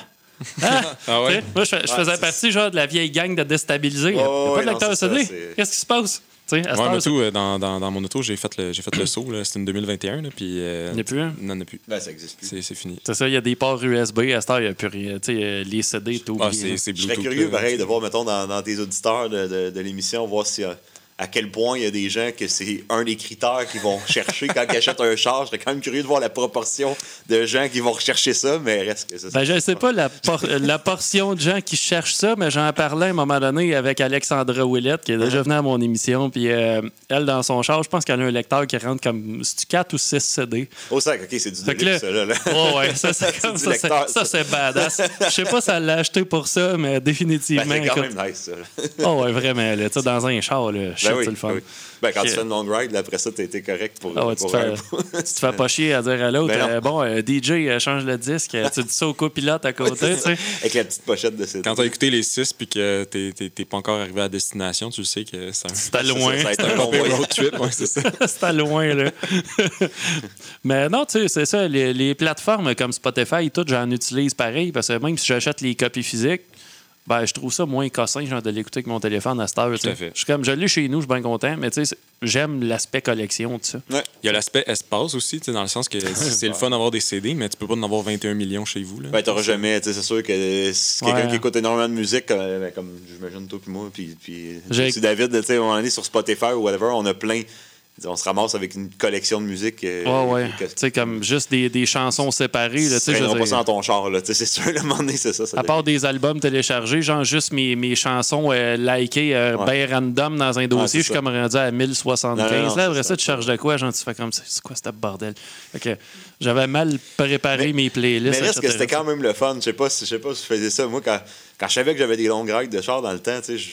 Hein? Ah ouais? Tu sais, Moi, je, fais- je Ouais, faisais partie, genre, de la vieille gang de déstabilisés. Il n'y a, Ouais, pas ouais, de lecteur c'est ça, CD. c'est- Qu'est-ce qui se passe? Ouais, heure, moto, euh, dans, dans, dans mon auto, j'ai fait le, j'ai fait le saut. là. C'était une 2021. Là, puis, euh, Il n'y en a plus un? Non, il n'y en a plus. Ben, ça existe plus. C'est, c'est fini. C'est ça, il y a des ports USB. À cette heure, il n'y a plus rien. Tu sais, euh, les CD, tout Ah, c'est, c'est Je serais curieux, là. pareil, de voir, mettons, dans, dans tes auditeurs de, de, de l'émission, voir si, euh, à quel point il y a des gens que c'est un des critères qu'ils vont chercher quand ils achètent un char. Je serais quand même curieux de voir la proportion de gens qui vont rechercher ça, mais reste que ça. Ben, je ne sais pas la, por- la portion de gens qui cherchent ça, mais j'en parlais à un moment donné avec Alexandra Willett, qui est déjà venue à mon émission. Puis euh, elle, dans son char, je pense qu'elle a un lecteur qui rentre comme c'est-tu 4 ou 6 CD. Au sac, ok, c'est du là- ça, là. là. Oh, ouais, ça, c'est comme ça, ça, c'est badass. Je sais pas si elle l'a acheté pour ça, mais définitivement. Ben, c'est quand écoute- même nice, ça. là. oh, ouais, vraiment. Là, dans un char, là, shit, Ben oui, c'est le fun. ben oui. Ben, quand tu fais une long ride, après ça, t'es t'es correct pour, Ah ouais, tu, pour te fais, tu te fais pas chier à dire à l'autre, Ben euh, bon, euh, DJ, euh, change le disque, tu dis ça au copilote à côté, tu sais. Avec la petite pochette de CD. Quand t'as écouté les 6 puis que t'es, t'es, t'es pas encore arrivé à destination, tu le sais que c'est un, C'était C'est ça, loin. Ça, va être un road trip. Ouais, c'est ça. C'était loin, là. Mais non, tu sais, c'est ça. Les, les plateformes comme Spotify, tout, j'en utilise pareil parce que même si j'achète les copies physiques, ben, je trouve ça moins cossin, genre, de l'écouter avec mon téléphone à cette heure. à fait. Je suis comme, je l'ai chez nous, je suis bien content, mais tu sais, j'aime l'aspect collection de ça. Ouais. Il y a l'aspect espace aussi, tu sais, dans le sens que c'est le fun d'avoir des CD, mais tu peux pas en avoir 21 millions chez vous. Là. Ben, t'auras jamais, tu sais, c'est sûr que si quelqu'un Ouais. qui écoute énormément de musique, comme, ben, comme j'imagine toi puis moi, puis, puis David, tu sais, moment donné, sur Spotify ou whatever, on a plein. On se ramasse avec une collection de musique. euh, Ouais, Tu sais, comme juste des, des chansons séparées, là, tu pas ça dans ton char, là. Tu sais, c'est sûr, le moment donné, c'est ça. ça À part des albums téléchargés, genre juste mes, mes chansons euh, likées euh, Ouais. ben random dans un dossier, je suis ça. comme rendu à 1075. Non, non, non, là, après ça, ça. tu charges de quoi? Genre, tu fais comme, c'est c'est quoi ce bordel? Que j'avais mal préparé mes playlists. Mais reste que c'était quand même le fun. Je sais pas si je sais pas si je faisais ça. Moi, quand, quand je savais que j'avais des longues rides de char dans le temps, tu sais,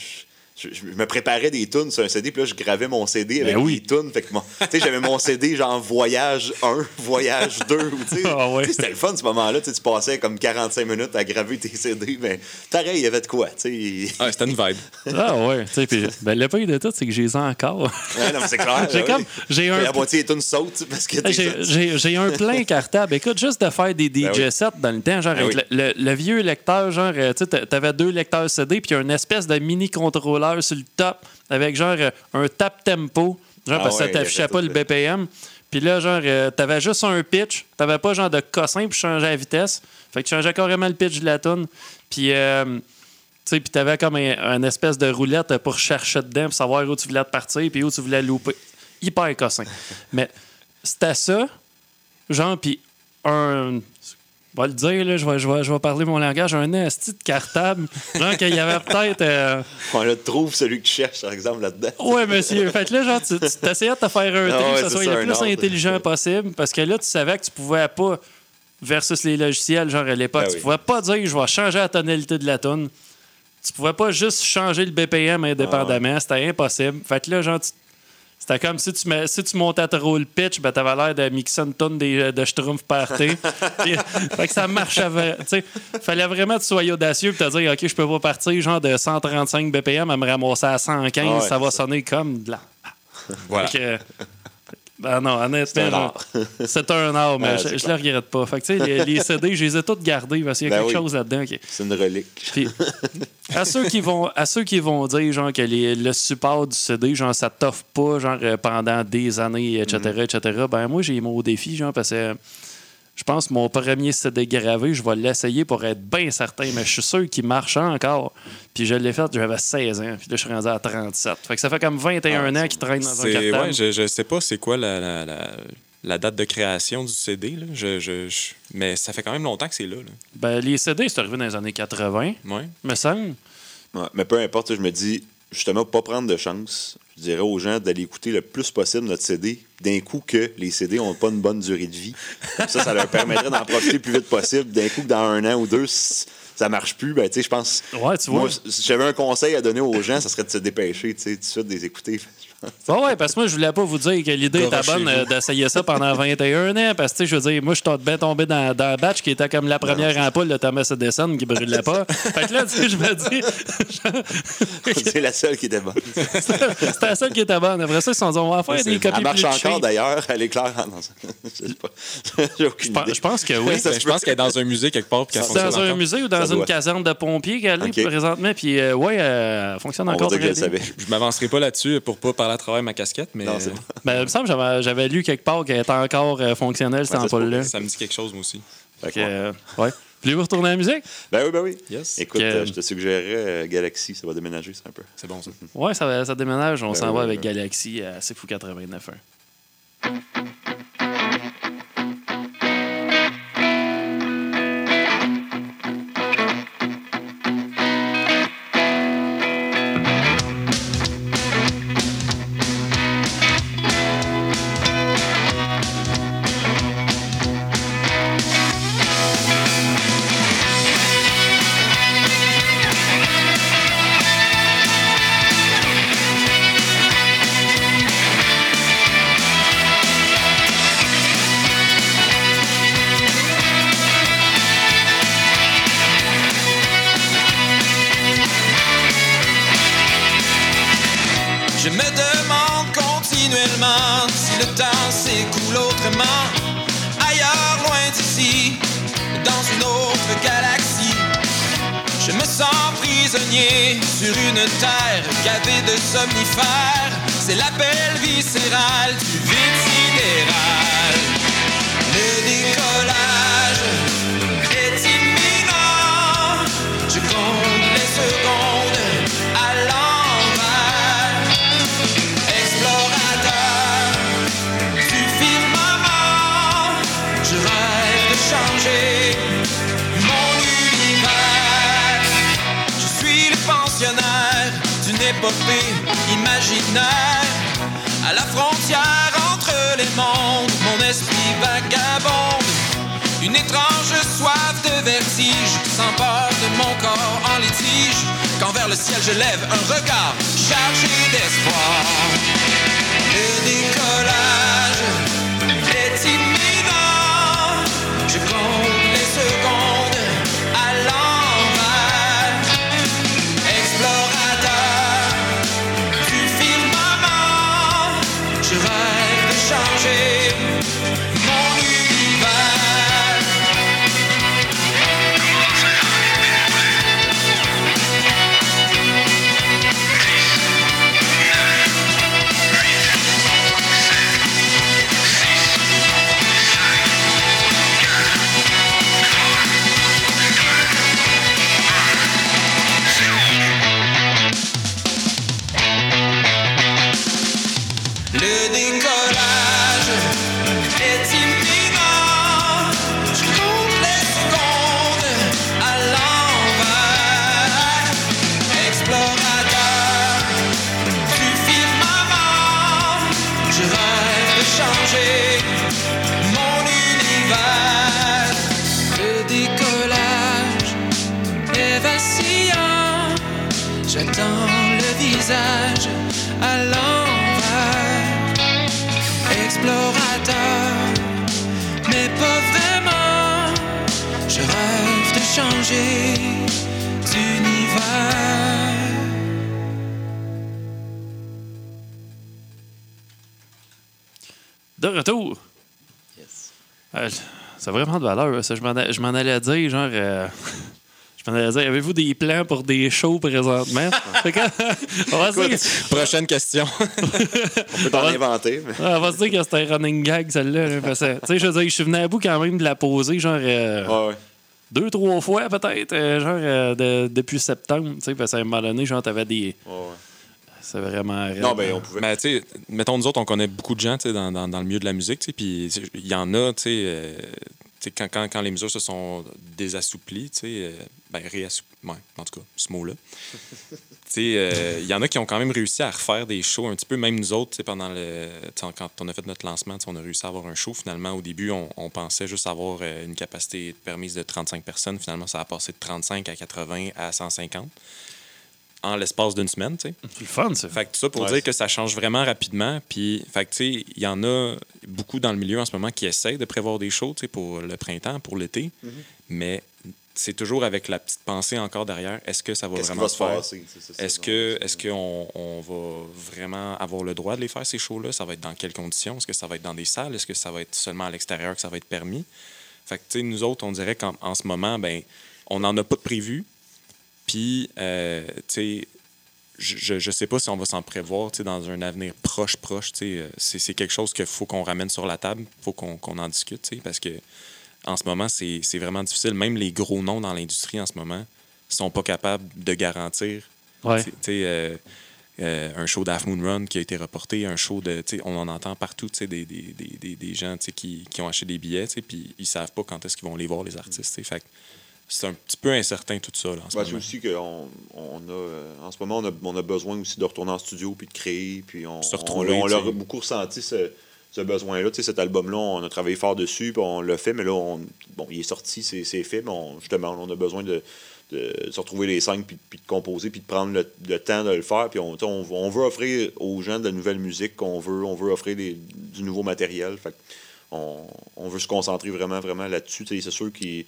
je, me préparais des tunes sur un CD, puis là, je gravais mon CD avec Ben oui. des tunes. Fait que tu sais, j'avais mon CD genre Voyage 1, Voyage 2. ou tu sais. Ah ouais. C'était le fun, ce moment-là. Tu sais, tu passais comme 45 minutes à graver tes CD. Mais pareil, il y avait de quoi. tu sais. Ah, c'était une vibe. Ah ouais, tu sais, puis ben, le pire de tout, c'est que j'ai les ai encore. Ouais, non, mais c'est clair. J'ai là, comme- j'ai un- La moitié des tunes sautent parce que t'es J'ai- un plein cartable. Écoute, juste de faire des DJ Ben oui. sets dans le temps, genre Ben avec oui. le, le- le vieux lecteur, genre, euh, tu sais, t'avais deux lecteurs CD, puis une espèce de mini sur le top avec genre euh, un tap tempo, genre Ah parce que ouais, ça t'affichait pas le BPM. Puis là, genre, euh, t'avais juste un pitch, t'avais pas genre de cossin pour changer la vitesse. Fait que tu changeais carrément le pitch de la tune. Puis. euh, tu sais, puis t'avais comme un, un espèce de roulette pour chercher dedans, pour savoir où tu voulais te partir, puis où tu voulais louper. Hyper cossin. Mais c'était ça, genre, puis un. Je vais le dire, là, je vais, je, vais, je vais parler mon langage, un esti de cartable. genre qu'il y avait peut-être. euh, On le trouve, celui que tu cherches, par exemple, là-dedans. Ouais, monsieur. Fait que là, genre, tu, tu t'essayais de te faire un Ah ouais, que ce soit ça, le plus ordre. intelligent possible, parce que là, tu savais que tu pouvais pas, versus les logiciels, genre à l'époque, Ben tu oui. pouvais pas dire je vais changer la tonalité de la tune. Tu pouvais pas juste changer le BPM indépendamment, c'était impossible. Fait que là, genre, tu- c'était comme si tu, mets- si tu montais trop le pitch, ben t'avais l'air de mixer une tonne de, de Schtroumpf party. Fait que ça sais, fallait vraiment que tu sois audacieux et te dire, OK, je peux pas partir genre de 135 BPM à me ramasser à 115, Ah ouais, ça va sonner comme de la Voilà. Ben non, honnêtement. C'est un art. C'est un art, mais Ouais, je, je le regrette pas. Fait que, tu sais, les, les CD, je les ai tous gardés parce qu'il y a Ben quelque oui. chose là-dedans. C'est une relique. Puis, à ceux qui vont à ceux qui vont dire genre que les- le support du CD genre ça t'offre pas genre euh, pendant des années etc etc ben moi j'ai mon défi genre parce que je pense que mon premier CD gravé je vais l'essayer pour être bien certain mais je suis sûr qu'il marche encore puis je l'ai fait j'avais 16 ans puis là je suis rendu à 37 fait que ça fait comme 21 ans qu'il traîne dans un cartable ouais, je, je sais pas c'est quoi la, la, la- la date de création du CD, là. Je, je- je- mais ça fait quand même longtemps que c'est là. là. ben les CD c'est arrivé dans les années 80 Ouais. me semble Ouais, mais peu importe, je me dis, justement, pas prendre de chance. Je dirais aux gens d'aller écouter le plus possible notre CD, d'un coup que les CD n'ont pas une bonne durée de vie. Comme ça, ça leur permettrait d'en profiter le plus vite possible. D'un coup que dans un an ou deux, ça marche plus, ben, je pense. Ouais, tu vois. Moi, si j'avais un conseil à donner aux gens, ça serait de se dépêcher, tu sais, tout de suite, de les écouter. Ouais, ouais, parce que moi, je voulais pas vous dire que l'idée était bonne euh, d'essayer ça pendant 21 ans. Parce que, tu sais, je veux dire, moi, je suis bien tombé dans, dans batch qui était comme la première ampoule de Thomas Edison qui brûlait pas. fait que là, tu sais, je me dis, C'est la seule qui était bonne. c'était la seule qui était bonne. Après ça, ils se sont dit, on va faire des copies Elle marche plus encore d'ailleurs, elle est claire. Ah, non, je sais pas. J'ai aucune Je pense- idée. Je pense que oui. Ça je pense qu'elle est dans un musée quelque part. puis qu'elle C'est fonctionne dans un encore. musée ou dans Ça une doit. caserne de pompiers qu'elle est Ok. présentement. Puis, euh, ouais, elle fonctionne On encore je. Je m'avancerai pas là-dessus pour pas parler à travers ma casquette, mais Non, c'est euh, bon. Ben, il me semble que j'avais- j'avais lu quelque part qu'elle était encore euh, fonctionnelle, cette Ouais, ampoule-là. ça me dit quelque chose, moi aussi. Fait que, euh, ouais. Voulez-vous retourner à la musique? Ben oui, ben oui. Yes. Écoute, euh, je te suggérerais euh, Galaxy, ça va déménager, c'est un peu. C'est bon, ça. Ouais, ça, ça déménage. On Ben s'en oui, va ben avec oui. Galaxy à C'est Fou 89.1. galaxie. Je me sens prisonnier sur une terre gavée de somnifères. C'est l'appel viscéral du vide sidéral. Imaginaire. À la frontière entre les mondes, mon esprit vagabonde. Une étrange soif de vertige s'empare de mon corps en litige. Quand vers le ciel je lève un regard chargé d'espoir. Le décollage c'est vraiment de valeur, ça. Je m'en, allais dire, genre. euh, je m'en allais dire, avez-vous des plans pour des shows présentement? Fait que, on va se dire, Prochaine question. On peut t'en inventer. mais- on va se dire que c'était un running gag, celle-là. que, tu sais, je veux dire, je suis venu à bout quand même de la poser, genre. euh, Ouais, ouais. deux, trois fois peut-être, euh, genre euh, de- depuis septembre, tu sais, parce qu'à un moment donné, genre, t'avais des. Ouais. C'est vraiment. Non, ben, on pouvait. Mais tu sais, mettons, nous autres, on connaît beaucoup de gens tu sais, dans, dans, dans le milieu de la musique, tu sais, puis tu sais, il y en a, tu sais, euh, quand, quand, quand les mesures se sont désassouplies, tu sais, euh, ben, réassouplies, ouais, en tout cas, ce mot-là. tu sais, euh, il y en a qui ont quand même réussi à refaire des shows un petit peu, même nous autres, tu sais, pendant le. Quand on a fait notre lancement, tu sais, on a réussi à avoir un show. Finalement, au début, on, on pensait juste avoir euh, une capacité permise de 35 personnes. Finalement, ça a passé de 35 à 80 à 150 en l'espace d'une semaine, tu sais. C'est le fun, ça. Fait que tout ça pour Ouais, dire que ça change vraiment rapidement. Puis, fait que, tu sais, il y en a beaucoup dans le milieu en ce moment qui essayent de prévoir des shows, tu sais, pour le printemps, pour l'été. Mm-hmm. Mais c'est toujours avec la petite pensée encore derrière. Est-ce que ça va vraiment va se faire? Est-ce que est-ce qu'on on va vraiment avoir le droit de les faire, ces shows-là? Ça va être dans quelles conditions? Est-ce que ça va être dans des salles? Est-ce que ça va être seulement à l'extérieur que ça va être permis? Fait que, tu sais, nous autres, on dirait qu'en en ce moment, ben, on n'en a pas de prévu. Puis, euh, tu sais, je, je sais pas si on va s'en prévoir dans un avenir proche, proche. euh, C'est c'est quelque chose qu'il faut qu'on ramène sur la table, il faut qu'on qu'on en discute, parce que en ce moment, c'est c'est vraiment difficile. Même les gros noms dans l'industrie en ce moment sont pas capables de garantir Ouais. euh, euh, un show d'Half Moon Run qui a été reporté, un show de. On en entend partout des, des, des, des, des gens qui, qui ont acheté des billets, puis ils savent pas quand est-ce qu'ils vont les voir, les artistes. Fait c'est un petit peu incertain tout ça. Là, en ce Ben, c'est moment. aussi qu'on on a, euh, en ce moment, on a, on a besoin aussi de retourner en studio puis de créer. Puis on, Se on, retrouver, on l'a tu sais. beaucoup ressenti, ce, ce besoin-là. Cet album-là, on a travaillé fort dessus, puis on l'a fait, mais là, on, bon, il est sorti, c'est c'est fait, mais on- justement, on a besoin de, de se retrouver les cinq, puis, puis de composer, puis de prendre le, le temps de le faire. Puis on, on, on veut offrir aux gens de la nouvelle musique, qu'on veut, on veut offrir des- du nouveau matériel. Fait on, on veut se concentrer vraiment, vraiment là-dessus. Tu sais, C'est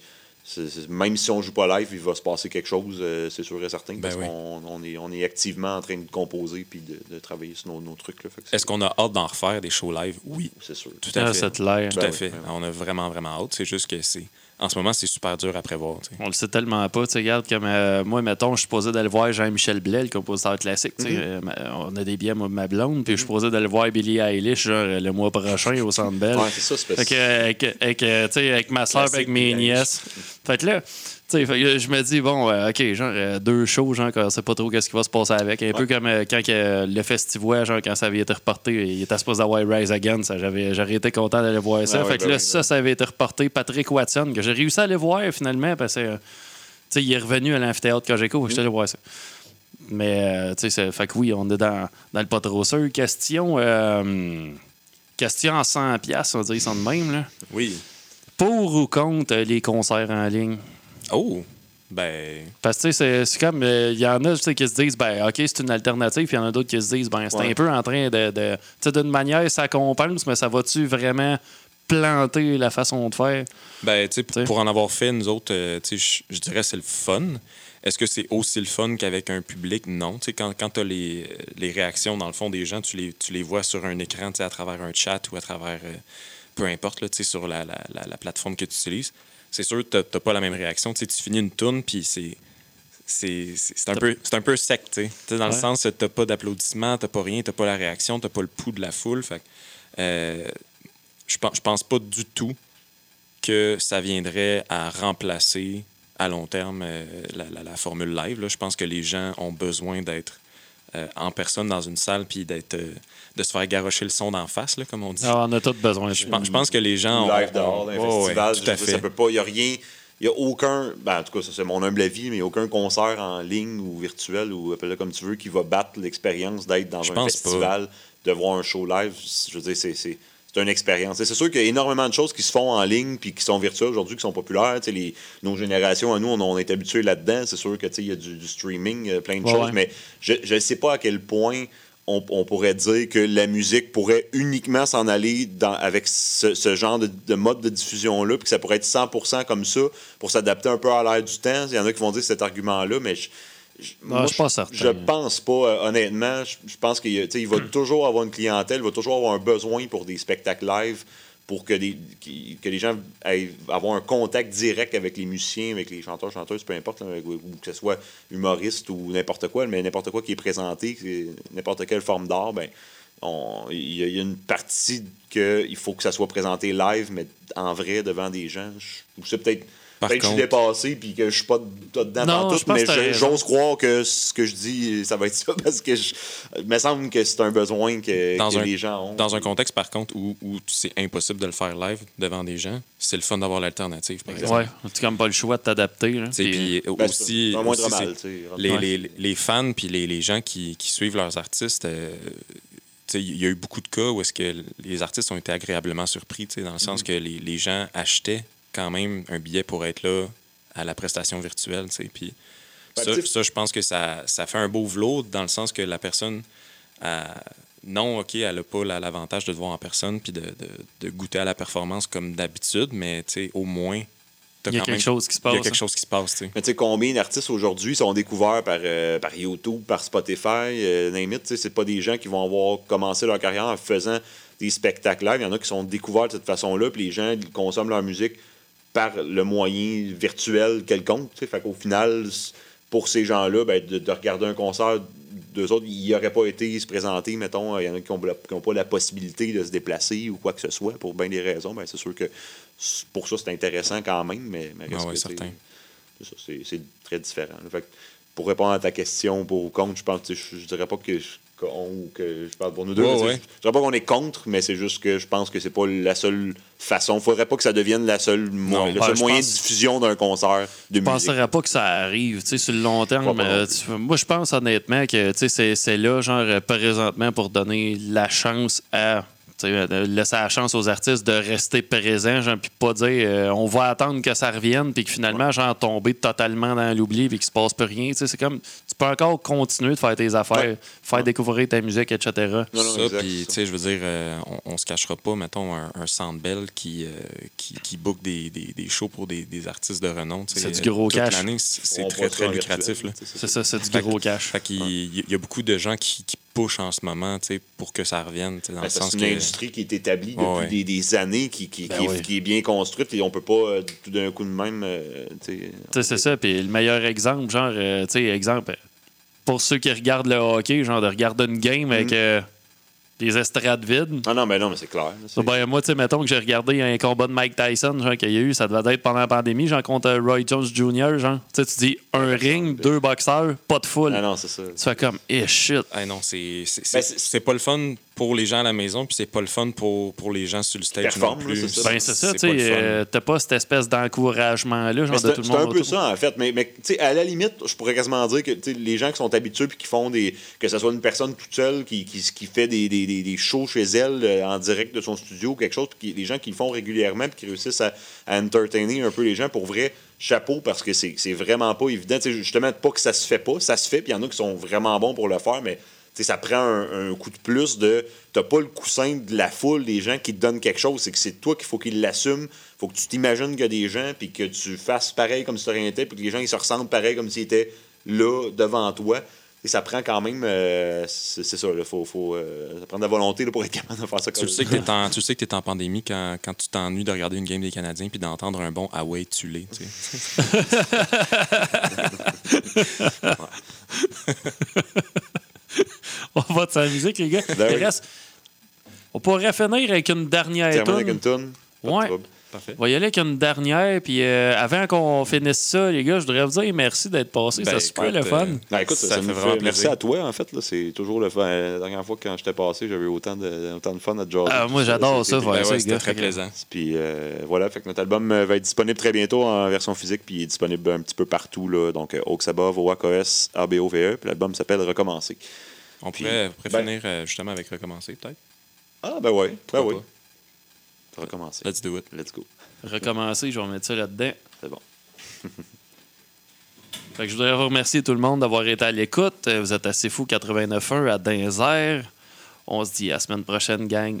même si on joue pas live, il va se passer quelque chose, euh, c'est sûr et certain, parce Ben oui. qu'on on est, on est activement en train de composer puis de, de travailler sur nos, nos trucs. Est-ce qu'on a hâte d'en refaire des shows live? Oui, C'est sûr. tout à Ah, fait. clair. Tout Ben à oui, fait. ben oui. On a vraiment, vraiment hâte. C'est juste que c'est. En ce moment, c'est super dur à prévoir. tu sais. On le sait tellement pas. Regarde, comme euh, moi, mettons, je suis posé d'aller voir Jean-Michel Blais, le compositeur classique. Mm-hmm. euh, on a des billets, moi, ma blonde, puis je suis posé d'aller voir Billie Eilish, genre, euh, le mois prochain au Centre Bell. Ouais, c'est ça, c'est Fait que, avec, avec, euh, tu sais, avec ma soeur avec mes nièces. Fait que là, fait je me dis, bon, euh, OK, genre, euh, deux shows, genre, qu'on sait pas trop qu'est-ce qui va se passer avec. Un peu comme euh, quand le festival, genre, quand ça avait été reporté, il était supposé avoir Rise Again. J'aurais été content d'aller voir ça. Ouais, fait que ben là, oui, ça, ben ça avait été reporté. Patrick Watson, que j'ai réussi à aller voir finalement, parce que, tu sais, il est revenu à l'amphithéâtre Cogeco. Je suis allé voir ça. Mais, tu sais, fait que oui, on est dans, dans le pas trop sûr. Question, question en 100 pièces, on dirait ça de même, là. Oui. Pour ou contre les concerts en ligne? Oh! Ben. Parce que tu sais, c'est- comme. Il y en a qui se disent, ben, OK, c'est une alternative, puis il y en a d'autres qui se disent, ben, c'est Ouais. un peu en train de. de tu sais, d'une manière, ça compense, mais ça va-tu vraiment planter la façon de faire? Ben, tu sais, pour en avoir fait, nous autres, euh, tu sais, je je dirais c'est le fun. Est-ce que c'est aussi le fun qu'avec un public? Non. Tu sais, quand, quand tu as les, les réactions, dans le fond, des gens, tu les, tu les vois sur un écran, tu sais, à travers un chat ou à travers, euh, peu importe, là, tu sais, sur la, la, la, la plateforme que tu utilises. C'est sûr que tu n'as pas la même réaction. Tu sais, tu finis une tourne, puis c'est... C'est un, peu- un peu sec, tu sais. Dans le sens, tu n'as pas d'applaudissements, tu pas rien, tu pas la réaction, tu pas le pouls de la foule. Fait que, euh, je pense, je pense pas du tout que ça viendrait à remplacer à long terme euh, la, la- la formule live. là. Je pense que les gens ont besoin d'être euh, en personne dans une salle puis d'être euh, de se faire garrocher le son d'en face, là, comme on dit. Ah, on a tous besoin de je, pense, je pense que les gens live dehors, un Ouais, ouais, festival, tout je à veux dire, fait. ça peut pas, il n'y a rien, il n'y a aucun, ben, en tout cas, ça c'est mon humble avis, mais il n'y a aucun concert en ligne ou virtuel ou appelle-le comme tu veux qui va battre l'expérience d'être dans Je un pense festival, de voir un show live. Je veux dire, c'est. C'est une expérience. C'est sûr qu'il y a énormément de choses qui se font en ligne puis qui sont virtuelles aujourd'hui, qui sont populaires. Les, nos générations, à nous, on, on est habitués là-dedans. C'est sûr que tu sais, il y a du, du streaming, euh, plein de Ouais, choses, ouais. mais je ne sais pas à quel point on, on pourrait dire que la musique pourrait uniquement s'en aller dans, avec ce, ce genre de, de mode de diffusion-là, puis que ça pourrait être 100% comme ça pour s'adapter un peu à l'air du temps. Il y en a qui vont dire cet argument-là, mais je- Non, je certain. Pense pas, euh, honnêtement. Je, je pense qu'il il va toujours avoir une clientèle, il va toujours avoir un besoin pour des spectacles live, pour que, des, qui- que les gens aient avoir un contact direct avec les musiciens, avec les chanteurs, chanteuses, peu importe, là, ou, ou que ce soit humoriste ou n'importe quoi, mais n'importe quoi qui est présenté, n'importe quelle forme d'art, ben, il y, y a une partie que il faut que ça soit présenté live, mais en vrai devant des gens. Ou c'est peut-être. Par Peut-être que je suis contre- dépassé puis que je suis pas de- dedans Non, dans tout, mais j'ose croire que ce que je dis, ça va être ça parce que je, il me semble que c'est un besoin que, Dans que un- les gens ont. Dans un contexte, par contre, où, où c'est impossible de le faire live devant des gens, c'est le fun d'avoir l'alternative, par exemple. Ouais, tu comme pas le choix de t'adapter. Puis- Ben, aussi, mal, les, Ouais. les, les fans puis les, les gens qui, qui suivent leurs artistes, euh, tu sais, il y a eu beaucoup de cas où est-ce que les artistes ont été agréablement surpris, tu sais, dans le sens que les, les gens achetaient quand même un billet pour être là à la prestation virtuelle. tu sais, Puis Ben, ça, je pense que ça, ça fait un beau vlot dans le sens que la personne, euh, non, OK, elle n'a pas la- l'avantage de te voir en personne puis de, de- de goûter à la performance comme d'habitude, mais tu sais, au moins, t'as Il y a quelque même- chose qui se Il y a passe, quelque hein. chose qui se passe, tu sais. Mais tu sais, combien d'artistes aujourd'hui sont découverts par, euh, par YouTube, par Spotify, euh, tu sais, c'est pas des gens qui vont avoir commencé leur carrière en faisant des spectacles live. Il y en a qui sont découverts de cette façon-là, puis les gens ils consomment leur musique par le moyen virtuel quelconque. Fait qu'au final, pour ces gens-là, ben, de, de regarder un concert d'eux autres, ils n'auraient pas été se présenter, mettons, il y en a qui n'ont pas la possibilité de se déplacer ou quoi que ce soit, pour bien des raisons. Ben, c'est sûr que pour ça, c'est intéressant quand même, mais, mais Ah ouais, certain. c'est très différent. Fait que pour répondre à ta question pour ou contre, je pense je, je dirais pas que je, ou que je parle pour nous deux. Ouais, ouais. Je, je dirais pas qu'on est contre, mais c'est juste que je pense que c'est pas la seule façon. Faudrait pas que ça devienne la seule Non, le ben, seul je moyen pense- de diffusion d'un concert de Je musique. penserais pas que ça arrive, tu sais, sur le long terme. Euh, tu- moi, je pense honnêtement que, c'est là, genre, euh, présentement, pour donner la chance à, euh, laisser la chance aux artistes de rester présents, genre, puis pas dire, euh, on va attendre que ça revienne, puis que finalement, genre, tomber totalement dans l'oubli, puis qu'il se passe plus rien, tu sais, c'est comme, tu peux encore continuer de faire tes affaires, Ouais. faire découvrir ta musique, etc. Non, non, ça, puis tu sais, je veux dire, euh, on, on se cachera pas, mettons, un, un Sandbell qui, euh, qui, qui book des, des, des shows pour des, des artistes de renom. C'est du gros toute cash. c'est très, très lucratif. C'est ça, c'est du gros cash. Fait qu'il il y a beaucoup de gens qui, qui pushent en ce moment, tu sais, pour que ça revienne, dans Ben, le c'est sens une que... industrie qui est établie depuis ouais. Des, des années, qui, qui, Ben qui est, oui. qui est bien construite, et on peut pas euh, tout d'un coup de même. euh, tu sais, Tu sais, c'est ça. Puis le meilleur exemple, genre, euh, tu sais, exemple, euh, pour ceux qui regardent le hockey, genre de regarder une game avec Mm. Des estrades vides. Ah non, mais non, mais c'est clair. c'est- Ben, moi, tu sais, mettons que j'ai regardé un combat de Mike Tyson, genre, qu'il y a eu, ça devait être pendant la pandémie, genre, contre Roy Jones Jr., genre. Tu sais, tu dis un ring, deux boxeurs, pas de foule. Ah non, c'est ça. Tu fais comme, eh shit. Ah non, c'est c'est- Ben, c'est- c'est- c'est pas le fun pour les gens à la maison, puis c'est pas le fun pour, pour les gens sur le stage non plus. c'est ça. Ben, c'est ça, tu sais, euh, t'as pas cette espèce d'encouragement-là, genre, de C'est tout le c'est monde. un peu autour. ça, en fait. Mais, mais tu sais, à la limite, je pourrais quasiment dire que les gens qui sont habitués puis qui font des. que ce soit une personne toute seule qui, qui, qui fait des, des, des, des shows chez elle euh, en direct de son studio ou quelque chose, puis les gens qui le font régulièrement puis qui réussissent à, à entertainer un peu les gens, pour vrai, chapeau, parce que c'est c'est vraiment pas évident. Tu sais, justement, pas que ça se fait pas, ça se fait, puis il y en a qui sont vraiment bons pour le faire, mais. Tu ça prend un, un coup de plus de. T'as pas le coussin de la foule des gens qui te donnent quelque chose. C'est que c'est toi qu'il faut qu'ils l'assument. faut que tu t'imagines qu'il y a des gens, puis que tu fasses pareil comme si tu rien été, puis que les gens ils se ressentent pareil comme s'ils étaient là, devant toi. Et ça prend quand même. euh, c'est ça, il faut, faut, euh, ça prend de la volonté là, pour être capable de faire ça Tu comme le sais que t'es en, tu sais que t'es en pandémie quand, quand tu t'ennuies de regarder une game des Canadiens puis d'entendre un bon Ah ouais, tu l'es. tu sais. On va de sa musique, les gars. Ben Il oui. reste- On pourrait finir avec une dernière Terminer avec une toune. Ouais. Parfait. On va y aller avec une dernière, puis euh, avant qu'on finisse ça, les gars, je voudrais vous dire merci d'être passés. Ben, c'est super le fun. euh, Ben, écoute, ça, Ça ça fait nous vraiment fait- Merci à toi, en fait. là. C'est toujours le fun. La dernière fois, quand j'étais passé, j'avais autant de, autant de fun à jaser. Ah, moi, j'adore ça, Ben ouais, c'était très que- plaisant. Puis euh, voilà, fait que notre album va être disponible très bientôt en version physique, puis il est disponible un petit peu partout. Là, donc, Oxabov, OAKOS, ABOVE. Puis l'album s'appelle Recommencer. On Puis- pourrait, pourrait ben- finir euh, justement avec recommencer, peut-être. Ah, ben ouais. Ben oui. Recommencer. Let's do it. Let's go. Recommencer, je vais remettre ça là-dedans. C'est bon. Fait que je voudrais vous remercier tout le monde d'avoir été à l'écoute. Vous êtes assez fou 89.1 à Dinzer. On se dit à la semaine prochaine, gang.